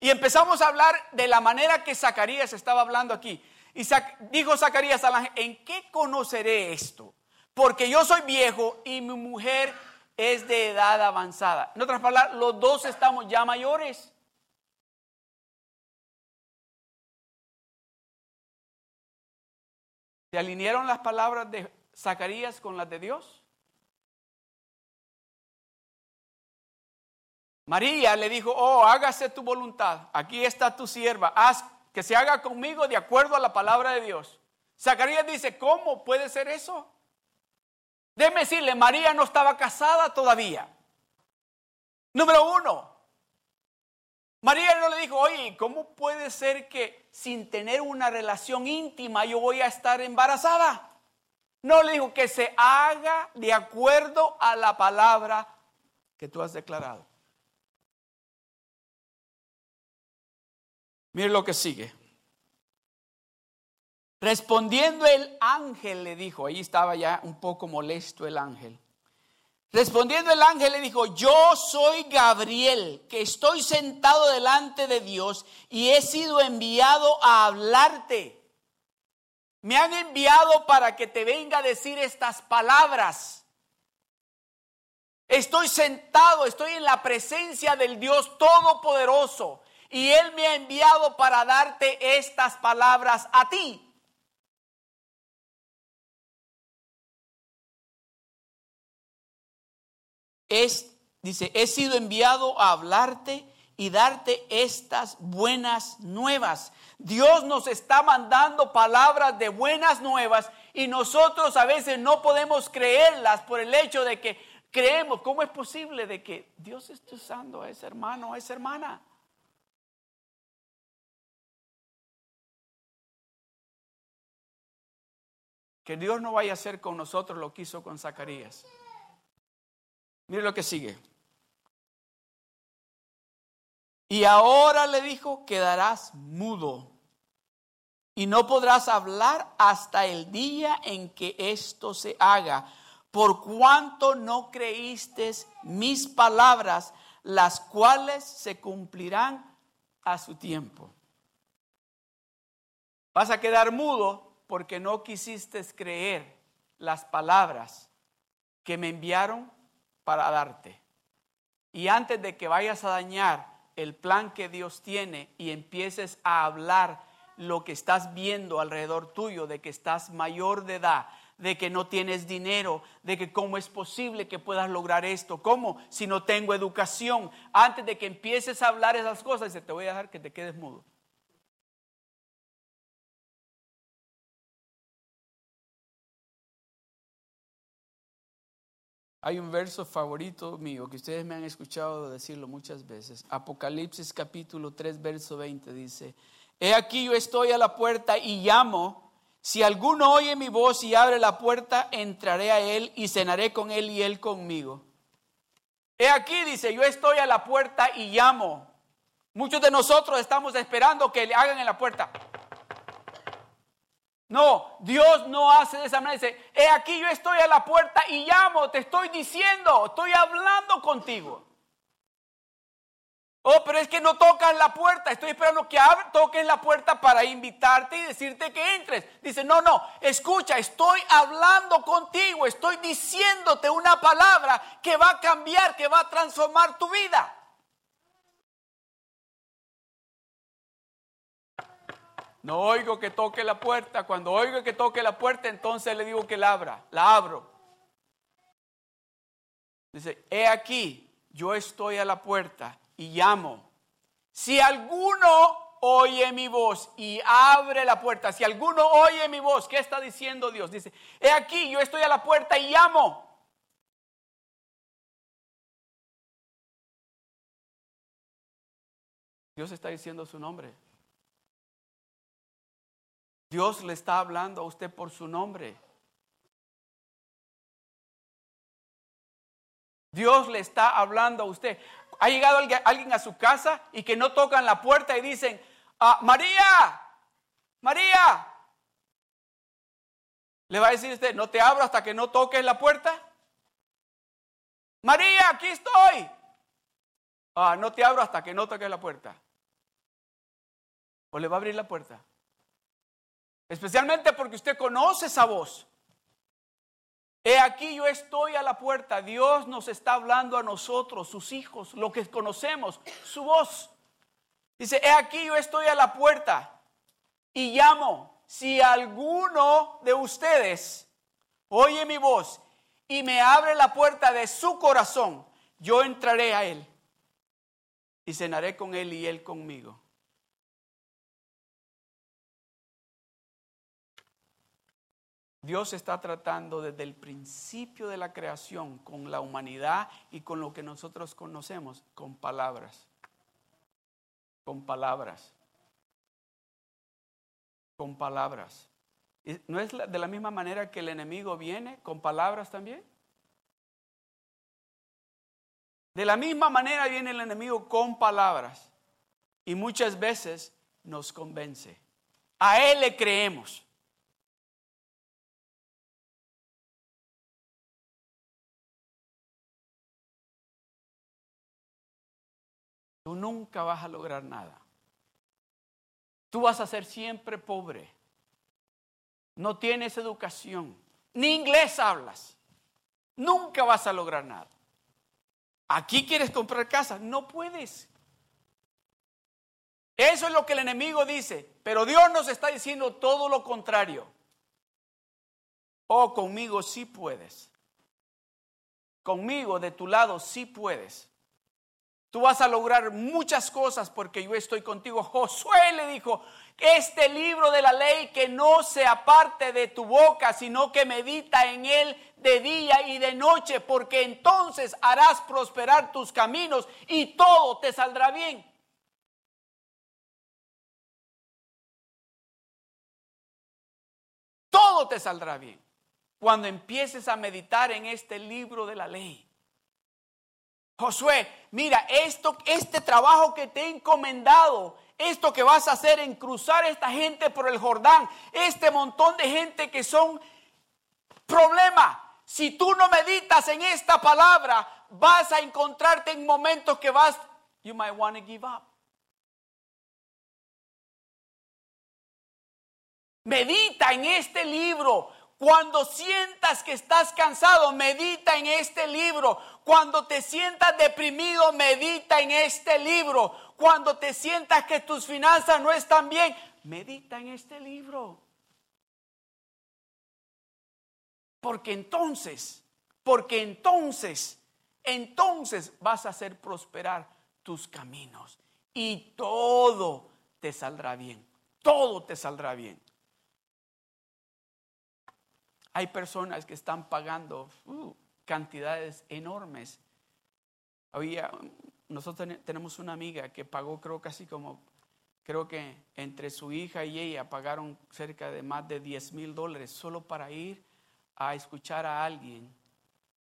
Y empezamos a hablar de la manera que Zacarías estaba hablando aquí. Y dijo Zacarías al ángel, ¿en qué conoceré esto? Porque yo soy viejo y mi mujer es de edad avanzada. En otras palabras, los dos estamos ya mayores. ¿Se alinearon las palabras de Zacarías con las de Dios? María le dijo, oh, hágase tu voluntad, aquí está tu sierva, haz que se haga conmigo de acuerdo a la palabra de Dios. Zacarías dice, ¿cómo puede ser eso? Déjeme decirle, María no estaba casada todavía. Número uno, María no le dijo, oye, ¿cómo puede ser que sin tener una relación íntima yo voy a estar embarazada? No le dijo que se haga de acuerdo a la palabra que tú has declarado. Mire lo que sigue. Respondiendo el ángel le dijo, ahí estaba ya un poco molesto el ángel. Respondiendo el ángel le dijo, yo soy Gabriel, que estoy sentado delante de Dios y he sido enviado a hablarte. Me han enviado para que te venga a decir estas palabras. Estoy sentado, estoy en la presencia del Dios Todopoderoso y Él me ha enviado para darte estas palabras a ti. Es, dice, he sido enviado a hablarte y darte estas buenas nuevas. Dios nos está mandando palabras de buenas nuevas y nosotros a veces no podemos creerlas por el hecho de que creemos, ¿cómo es posible de que Dios esté usando a ese hermano a esa hermana? Que Dios no vaya a hacer con nosotros lo que hizo con Zacarías. Mire lo que sigue. Y ahora le dijo, quedarás mudo y no podrás hablar hasta el día en que esto se haga, por cuanto no creíste mis palabras, las cuales se cumplirán a su tiempo. Vas a quedar mudo porque no quisiste creer las palabras que me enviaron para darte. Y antes de que vayas a dañar el plan que Dios tiene y empieces a hablar lo que estás viendo alrededor tuyo, de que estás mayor de edad, de que no tienes dinero, de que cómo es posible que puedas lograr esto, cómo si no tengo educación, antes de que empieces a hablar esas cosas, te voy a dejar que te quedes mudo. Hay un verso favorito mío que ustedes me han escuchado decirlo muchas veces. Apocalipsis capítulo 3, verso 20 dice, He aquí yo estoy a la puerta y llamo. Si alguno oye mi voz y abre la puerta, entraré a él y cenaré con él y él conmigo. He aquí, dice, yo estoy a la puerta y llamo. Muchos de nosotros estamos esperando que le hagan en la puerta. No, Dios no hace de esa manera. Dice, he aquí yo estoy a la puerta y llamo, te estoy diciendo, estoy hablando contigo. Oh, pero es que no tocas la puerta. Estoy esperando que toques la puerta para invitarte y decirte que entres. Dice, no, no, escucha, estoy hablando contigo, estoy diciéndote una palabra que va a cambiar, que va a transformar tu vida. No oigo que toque la puerta. Cuando oigo que toque la puerta, entonces le digo que la abra. La abro. Dice, he aquí, yo estoy a la puerta y llamo. Si alguno oye mi voz y abre la puerta, si alguno oye mi voz, ¿qué está diciendo Dios? Dice, he aquí, yo estoy a la puerta y llamo. Dios está diciendo su nombre. Dios le está hablando a usted por su nombre. Dios le está hablando a usted. Ha llegado alguien a su casa y que no tocan la puerta y dicen, ah, María, María. Le va a decir usted, no te abro hasta que no toques la puerta. María, aquí estoy. Ah, no te abro hasta que no toques la puerta. O le va a abrir la puerta. Especialmente porque usted conoce esa voz. He aquí yo estoy a la puerta. Dios nos está hablando a nosotros, sus hijos, lo que conocemos, su voz. Dice, he aquí yo estoy a la puerta y llamo. Si alguno de ustedes oye mi voz y me abre la puerta de su corazón, yo entraré a él y cenaré con él y él conmigo. Dios está tratando desde el principio de la creación con la humanidad y con lo que nosotros conocemos, con palabras. Con palabras. Con palabras. ¿No es de la misma manera que el enemigo viene con palabras también? De la misma manera viene el enemigo con palabras y muchas veces nos convence. A él le creemos. Tú nunca vas a lograr nada. Tú vas a ser siempre pobre. No tienes educación, ni inglés hablas. Nunca vas a lograr nada. Aquí quieres comprar casa, no puedes. Eso es lo que el enemigo dice, pero Dios nos está diciendo todo lo contrario. Oh, conmigo sí puedes. Conmigo de tu lado sí puedes. Tú vas a lograr muchas cosas porque yo estoy contigo. Josué le dijo, este libro de la ley que no se aparte de tu boca, sino que medita en él de día y de noche, porque entonces harás prosperar tus caminos y todo te saldrá bien. Todo te saldrá bien. Cuando empieces a meditar en este libro de la ley. Josué, mira, esto, este trabajo que te he encomendado, esto que vas a hacer en cruzar esta gente por el Jordán, este montón de gente que son problema. Si tú no meditas en esta palabra, vas a encontrarte en momentos que vas, you might want to give up. Medita en este libro. Cuando sientas que estás cansado, medita en este libro. Cuando te sientas deprimido, medita en este libro. Cuando te sientas que tus finanzas no están bien, medita en este libro. Porque entonces, porque entonces, entonces vas a hacer prosperar tus caminos y todo te saldrá bien. Todo te saldrá bien. Hay personas que están pagando uh, cantidades enormes. Había, nosotros tenemos una amiga que pagó creo casi como, creo que entre su hija y ella pagaron cerca de más de 10 mil dólares solo para ir a escuchar a alguien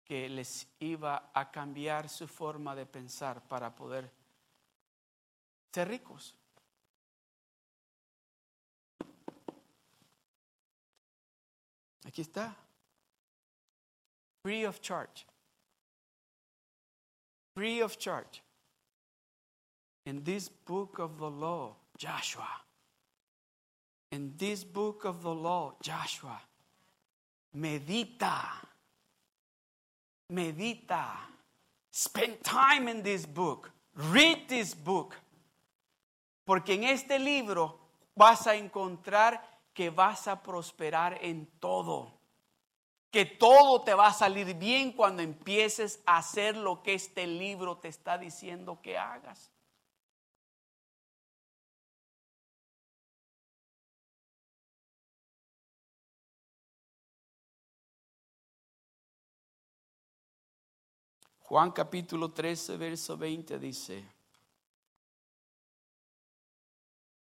que les iba a cambiar su forma de pensar para poder ser ricos. Aquí está. Free of charge. Free of charge. In this book of the law, Joshua. In this book of the law, Joshua. Medita. Medita. Spend time in this book. Read this book. Porque en este libro vas a encontrar que vas a prosperar en todo. Que todo te va a salir bien cuando empieces a hacer lo que este libro te está diciendo que hagas. Juan capítulo 13, verso 20 dice,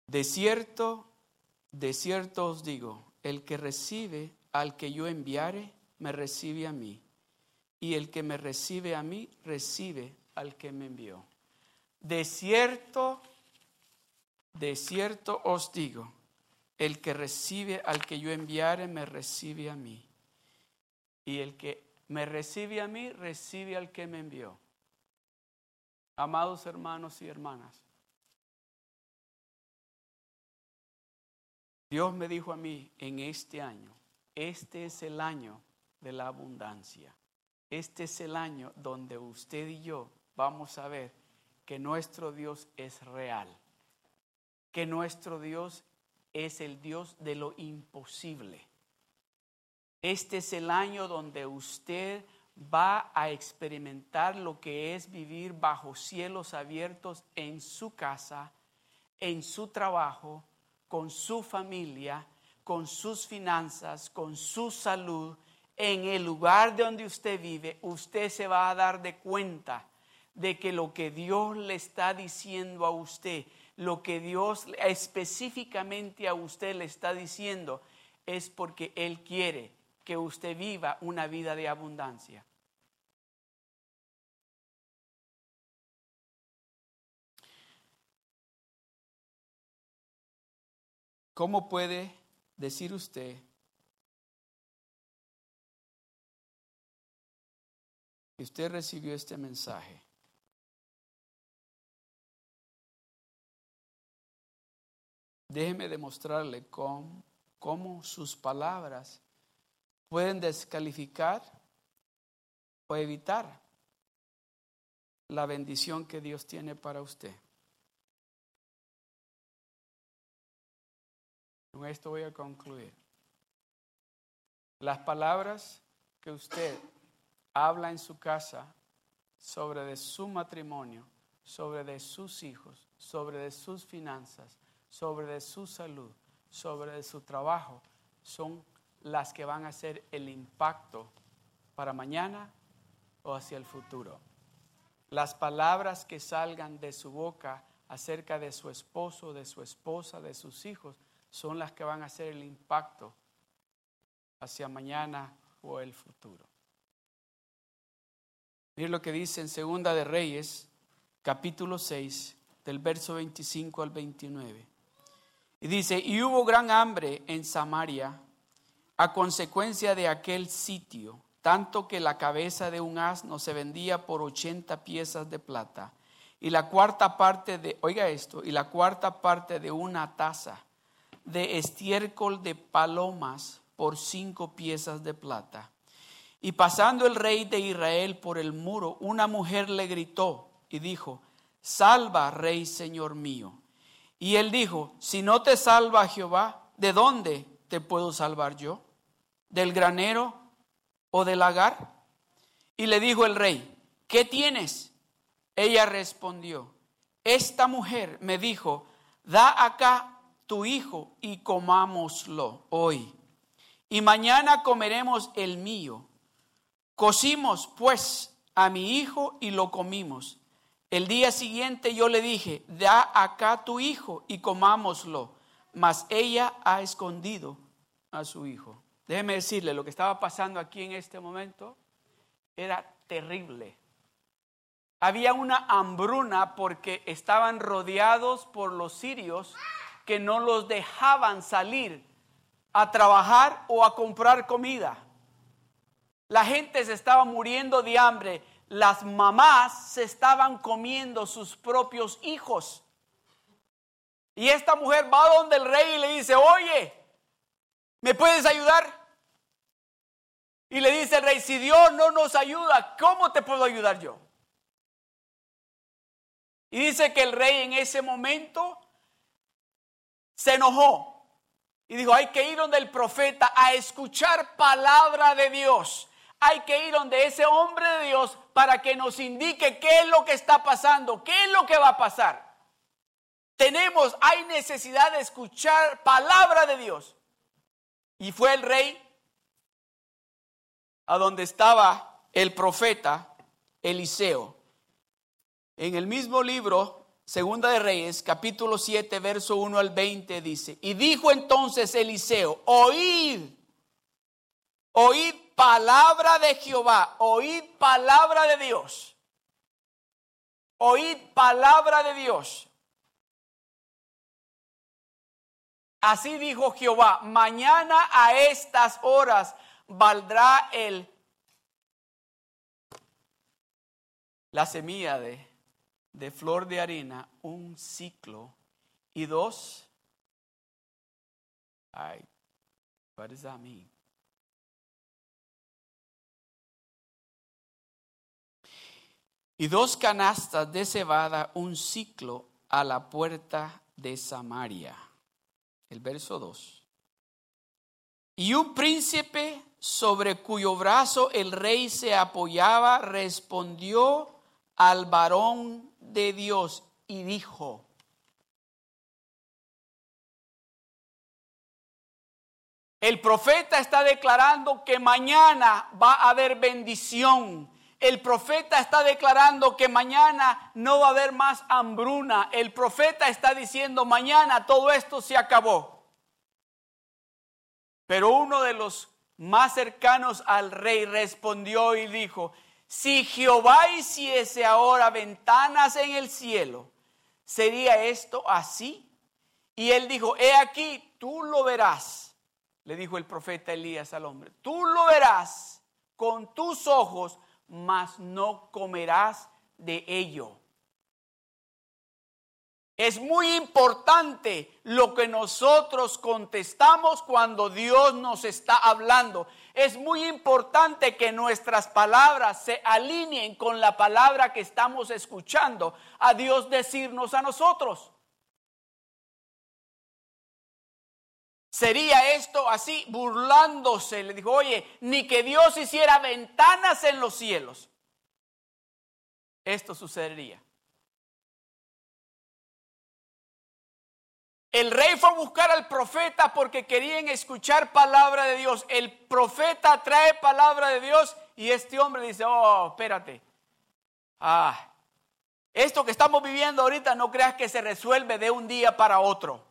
de cierto de cierto os digo, el que recibe al que yo enviare, me recibe a mí. Y el que me recibe a mí, recibe al que me envió. De cierto, de cierto os digo, el que recibe al que yo enviare, me recibe a mí. Y el que me recibe a mí, recibe al que me envió. Amados hermanos y hermanas, Dios me dijo a mí en este año, este es el año de la abundancia. Este es el año donde usted y yo vamos a ver que nuestro Dios es real, que nuestro Dios es el Dios de lo imposible. Este es el año donde usted va a experimentar lo que es vivir bajo cielos abiertos en su casa, en su trabajo, con su familia, con sus finanzas, con su salud, en el lugar de donde usted vive, usted se va a dar de cuenta de que lo que Dios le está diciendo a usted, lo que Dios específicamente a usted le está diciendo, es porque Él quiere que usted viva una vida de abundancia. ¿Cómo puede decir usted que usted recibió este mensaje? Déjeme demostrarle cómo, cómo sus palabras pueden descalificar o evitar la bendición que Dios tiene para usted. Con esto voy a concluir. Las palabras que usted habla en su casa sobre de su matrimonio, sobre de sus hijos, sobre de sus finanzas, sobre de su salud, sobre de su trabajo, son las que van a hacer el impacto para mañana o hacia el futuro. Las palabras que salgan de su boca acerca de su esposo, de su esposa, de sus hijos, son las que van a hacer el impacto hacia mañana o el futuro. Mire lo que dice en Segunda de Reyes, capítulo 6, del verso 25 al 29. Y dice, y hubo gran hambre en Samaria a consecuencia de aquel sitio, tanto que la cabeza de un asno se vendía por 80 piezas de plata, y la cuarta parte de, oiga esto, y la cuarta parte de una taza de estiércol de palomas por cinco piezas de plata. Y pasando el rey de Israel por el muro, una mujer le gritó y dijo, salva, rey Señor mío. Y él dijo, si no te salva Jehová, ¿de dónde te puedo salvar yo? ¿Del granero o del lagar? Y le dijo el rey, ¿qué tienes? Ella respondió, esta mujer me dijo, da acá tu hijo y comámoslo hoy. Y mañana comeremos el mío. Cocimos pues a mi hijo y lo comimos. El día siguiente yo le dije, da acá tu hijo y comámoslo. Mas ella ha escondido a su hijo. Déjeme decirle, lo que estaba pasando aquí en este momento era terrible. Había una hambruna porque estaban rodeados por los sirios que no los dejaban salir a trabajar o a comprar comida. La gente se estaba muriendo de hambre. Las mamás se estaban comiendo sus propios hijos. Y esta mujer va donde el rey y le dice, oye, ¿me puedes ayudar? Y le dice el rey, si Dios no nos ayuda, ¿cómo te puedo ayudar yo? Y dice que el rey en ese momento se enojó y dijo, hay que ir donde el profeta a escuchar palabra de Dios. Hay que ir donde ese hombre de Dios para que nos indique qué es lo que está pasando, qué es lo que va a pasar. Tenemos, hay necesidad de escuchar palabra de Dios. Y fue el rey a donde estaba el profeta Eliseo. En el mismo libro Segunda de Reyes, capítulo 7, verso 1 al 20 dice, y dijo entonces Eliseo, oíd, oíd palabra de Jehová, oíd palabra de Dios, oíd palabra de Dios. Así dijo Jehová, mañana a estas horas valdrá el la semilla de de flor de harina un ciclo y dos, ay, what does that mean? Y dos canastas de cebada, un ciclo a la puerta de Samaria. El verso 2. Y un príncipe sobre cuyo brazo el rey se apoyaba respondió al varón de Dios y dijo, el profeta está declarando que mañana va a haber bendición. El profeta está declarando que mañana no va a haber más hambruna. El profeta está diciendo mañana todo esto se acabó. Pero uno de los más cercanos al rey respondió y dijo, si Jehová hiciese ahora ventanas en el cielo, ¿sería esto así? Y él dijo, he aquí, tú lo verás, le dijo el profeta Elías al hombre, tú lo verás con tus ojos, mas no comerás de ello. Es muy importante lo que nosotros contestamos cuando Dios nos está hablando. Es muy importante que nuestras palabras se alineen con la palabra que estamos escuchando a Dios decirnos a nosotros. Sería esto así, burlándose. Le dijo, oye, ni que Dios hiciera ventanas en los cielos. Esto sucedería. El rey fue a buscar al profeta porque querían escuchar palabra de Dios. El profeta trae palabra de Dios y este hombre dice, oh, espérate. Ah, esto que estamos viviendo ahorita no creas que se resuelve de un día para otro.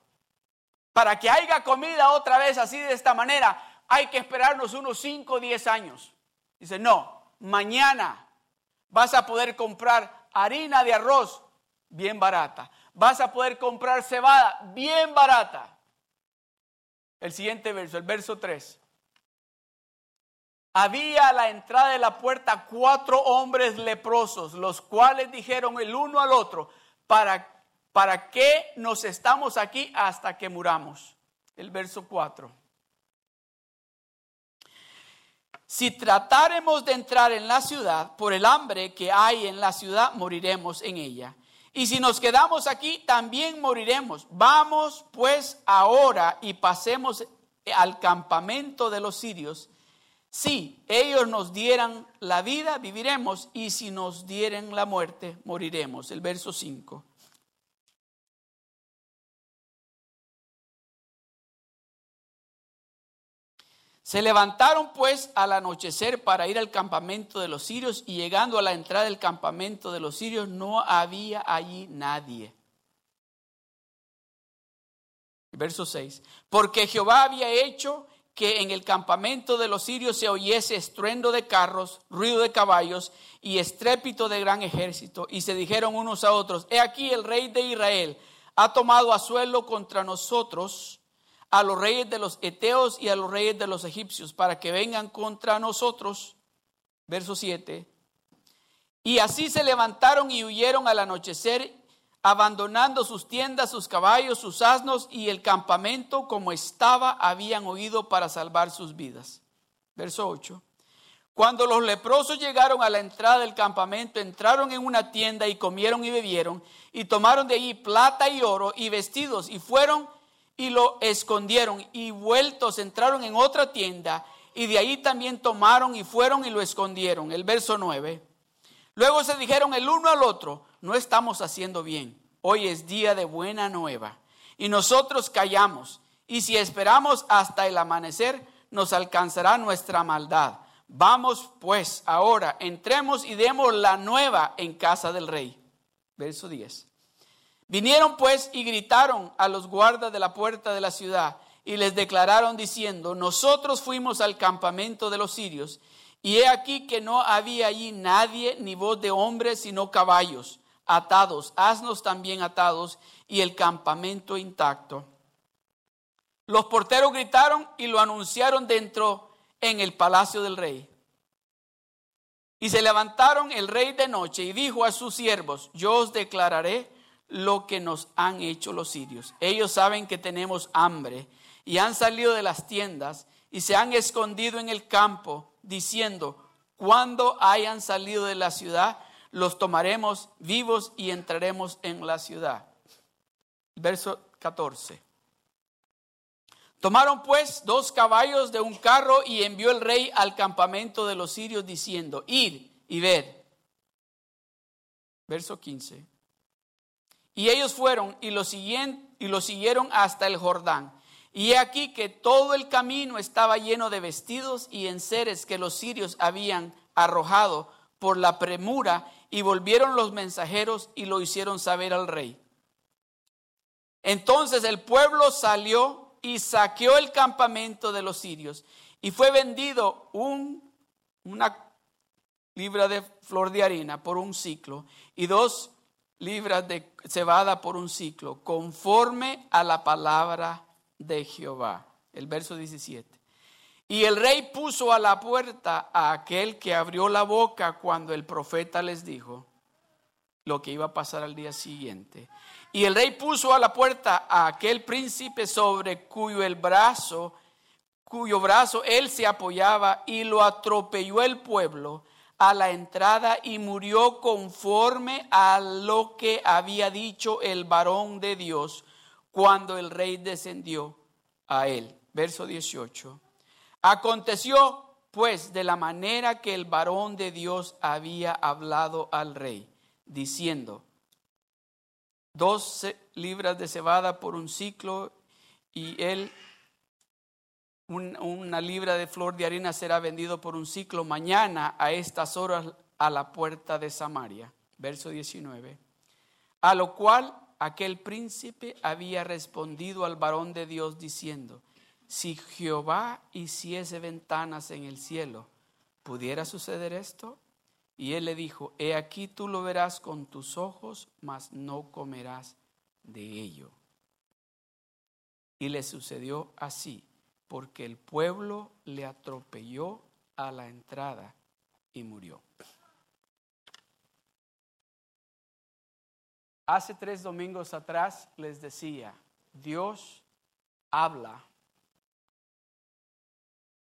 Para que haya comida otra vez así de esta manera, hay que esperarnos unos 5 o 10 años. Dice, no, mañana vas a poder comprar harina de arroz bien barata. Vas a poder comprar cebada bien barata. El siguiente verso, el verso 3. Había a la entrada de la puerta cuatro hombres leprosos, los cuales dijeron el uno al otro, ¿para, para qué nos estamos aquí hasta que muramos? El verso 4. Si tratáremos de entrar en la ciudad, por el hambre que hay en la ciudad, moriremos en ella. Y si nos quedamos aquí, también moriremos. Vamos pues ahora y pasemos al campamento de los sirios. Si ellos nos dieran la vida, viviremos, y si nos dieren la muerte, moriremos. El verso 5. Se levantaron pues al anochecer para ir al campamento de los sirios y llegando a la entrada del campamento de los sirios no había allí nadie. Verso 6. Porque Jehová había hecho que en el campamento de los sirios se oyese estruendo de carros, ruido de caballos y estrépito de gran ejército. Y se dijeron unos a otros, he aquí el rey de Israel ha tomado a suelo contra nosotros a los reyes de los Eteos y a los reyes de los egipcios para que vengan contra nosotros. Verso 7. Y así se levantaron y huyeron al anochecer, abandonando sus tiendas, sus caballos, sus asnos y el campamento como estaba, habían oído para salvar sus vidas. Verso 8. Cuando los leprosos llegaron a la entrada del campamento, entraron en una tienda y comieron y bebieron, y tomaron de allí plata y oro y vestidos, y fueron y lo escondieron y vueltos entraron en otra tienda y de ahí también tomaron y fueron y lo escondieron. El verso 9. Luego se dijeron el uno al otro, no estamos haciendo bien. Hoy es día de buena nueva. Y nosotros callamos. Y si esperamos hasta el amanecer, nos alcanzará nuestra maldad. Vamos pues ahora, entremos y demos la nueva en casa del rey. Verso 10. Vinieron pues y gritaron a los guardas de la puerta de la ciudad y les declararon diciendo, nosotros fuimos al campamento de los sirios y he aquí que no había allí nadie ni voz de hombre sino caballos atados, asnos también atados y el campamento intacto. Los porteros gritaron y lo anunciaron dentro en el palacio del rey. Y se levantaron el rey de noche y dijo a sus siervos, yo os declararé lo que nos han hecho los sirios. Ellos saben que tenemos hambre y han salido de las tiendas y se han escondido en el campo diciendo, cuando hayan salido de la ciudad, los tomaremos vivos y entraremos en la ciudad. Verso 14. Tomaron pues dos caballos de un carro y envió el rey al campamento de los sirios diciendo, ir y ver. Verso 15. Y ellos fueron y lo, y lo siguieron hasta el Jordán. Y aquí que todo el camino estaba lleno de vestidos y enseres que los sirios habían arrojado por la premura y volvieron los mensajeros y lo hicieron saber al rey. Entonces el pueblo salió y saqueó el campamento de los sirios y fue vendido un, una libra de flor de harina por un ciclo y dos libras de cebada por un ciclo, conforme a la palabra de Jehová. El verso 17. Y el rey puso a la puerta a aquel que abrió la boca cuando el profeta les dijo lo que iba a pasar al día siguiente. Y el rey puso a la puerta a aquel príncipe sobre cuyo el brazo, cuyo brazo él se apoyaba y lo atropelló el pueblo a la entrada y murió conforme a lo que había dicho el varón de Dios cuando el rey descendió a él. Verso 18. Aconteció pues de la manera que el varón de Dios había hablado al rey, diciendo, dos libras de cebada por un ciclo y él una libra de flor de harina será vendido por un ciclo mañana a estas horas a la puerta de Samaria. Verso 19. A lo cual aquel príncipe había respondido al varón de Dios diciendo, si Jehová hiciese ventanas en el cielo, ¿pudiera suceder esto? Y él le dijo, he aquí tú lo verás con tus ojos, mas no comerás de ello. Y le sucedió así, porque el pueblo le atropelló a la entrada y murió. Hace tres domingos atrás les decía, Dios habla.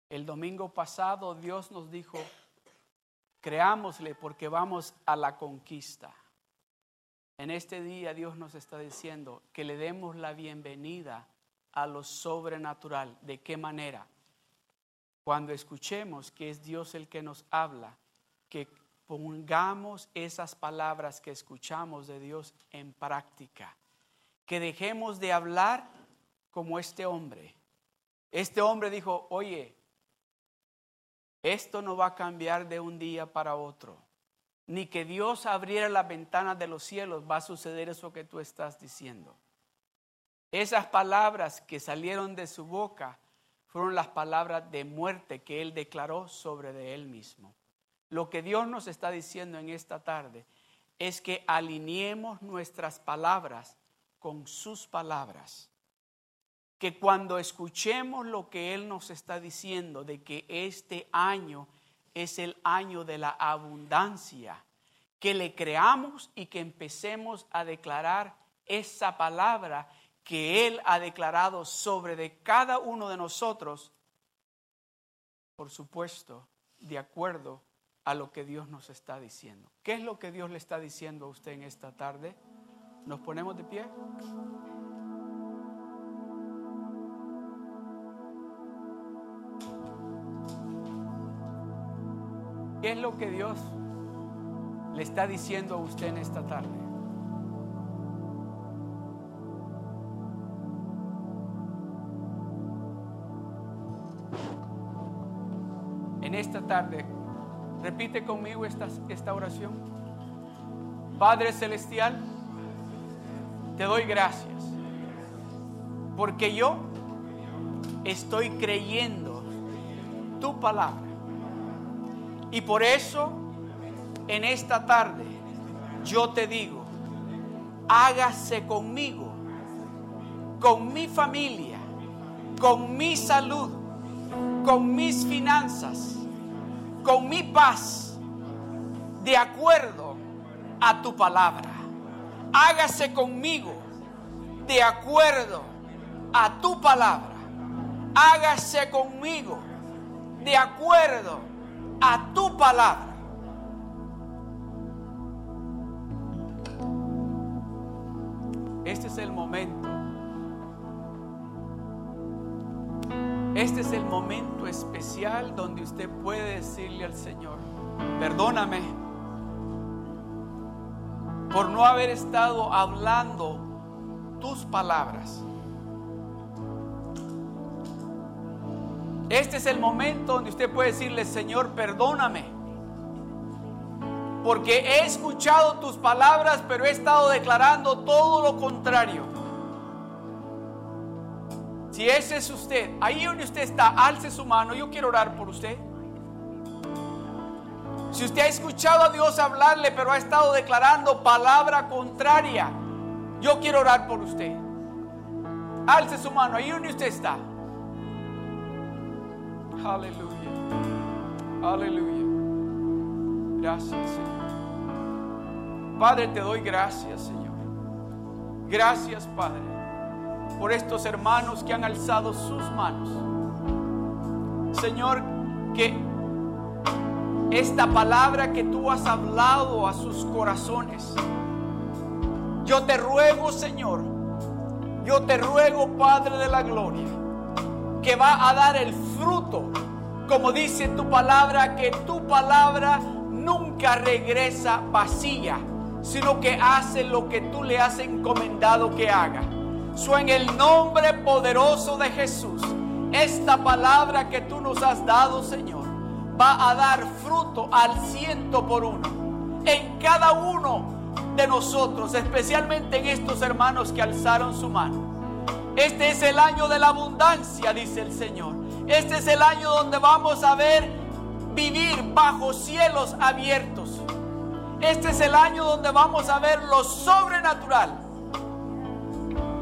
El domingo pasado Dios nos dijo, creámosle porque vamos a la conquista. En este día Dios nos está diciendo que le demos la bienvenida a lo sobrenatural. ¿De qué manera? Cuando escuchemos que es Dios el que nos habla, que pongamos esas palabras que escuchamos de Dios en práctica. Que dejemos de hablar como este hombre. Este hombre dijo, oye, esto no va a cambiar de un día para otro. Ni que Dios abriera las ventanas de los cielos va a suceder eso que tú estás diciendo. Esas palabras que salieron de su boca fueron las palabras de muerte que él declaró sobre de él mismo. Lo que Dios nos está diciendo en esta tarde es que alineemos nuestras palabras con sus palabras. Que cuando escuchemos lo que Él nos está diciendo de que este año es el año de la abundancia, que le creamos y que empecemos a declarar esa palabra que Él ha declarado sobre de cada uno de nosotros, por supuesto, de acuerdo a lo que Dios nos está diciendo. ¿Qué es lo que Dios le está diciendo a usted en esta tarde? ¿Nos ponemos de pie? ¿Qué es lo que Dios le está diciendo a usted en esta tarde? Esta tarde Repite conmigo esta, esta oración. Padre Celestial, te doy gracias. Porque yo estoy creyendo tu palabra. Y por eso, en esta tarde, yo te digo, hágase conmigo, con mi familia, con mi salud, con mis finanzas con mi paz de acuerdo a tu palabra. Hágase conmigo de acuerdo a tu palabra. Hágase conmigo de acuerdo a tu palabra. Este es el momento especial donde usted puede decirle al Señor, perdóname por no haber estado hablando tus palabras. Este es el momento donde usted puede decirle, Señor, perdóname. Porque he escuchado tus palabras, pero he estado declarando todo lo contrario. Si ese es usted, ahí donde usted está, alce su mano. Yo quiero orar por usted. Si usted ha escuchado a Dios hablarle, pero ha estado declarando palabra contraria, yo quiero orar por usted. Alce su mano, ahí donde usted está. Aleluya. Aleluya. Gracias, Señor. Padre, te doy gracias, Señor. Gracias, Padre por estos hermanos que han alzado sus manos. Señor, que esta palabra que tú has hablado a sus corazones, yo te ruego, Señor, yo te ruego, Padre de la Gloria, que va a dar el fruto, como dice tu palabra, que tu palabra nunca regresa vacía, sino que hace lo que tú le has encomendado que haga. En el nombre poderoso de Jesús, esta palabra que tú nos has dado, Señor, va a dar fruto al ciento por uno. En cada uno de nosotros, especialmente en estos hermanos que alzaron su mano. Este es el año de la abundancia, dice el Señor. Este es el año donde vamos a ver vivir bajo cielos abiertos. Este es el año donde vamos a ver lo sobrenatural.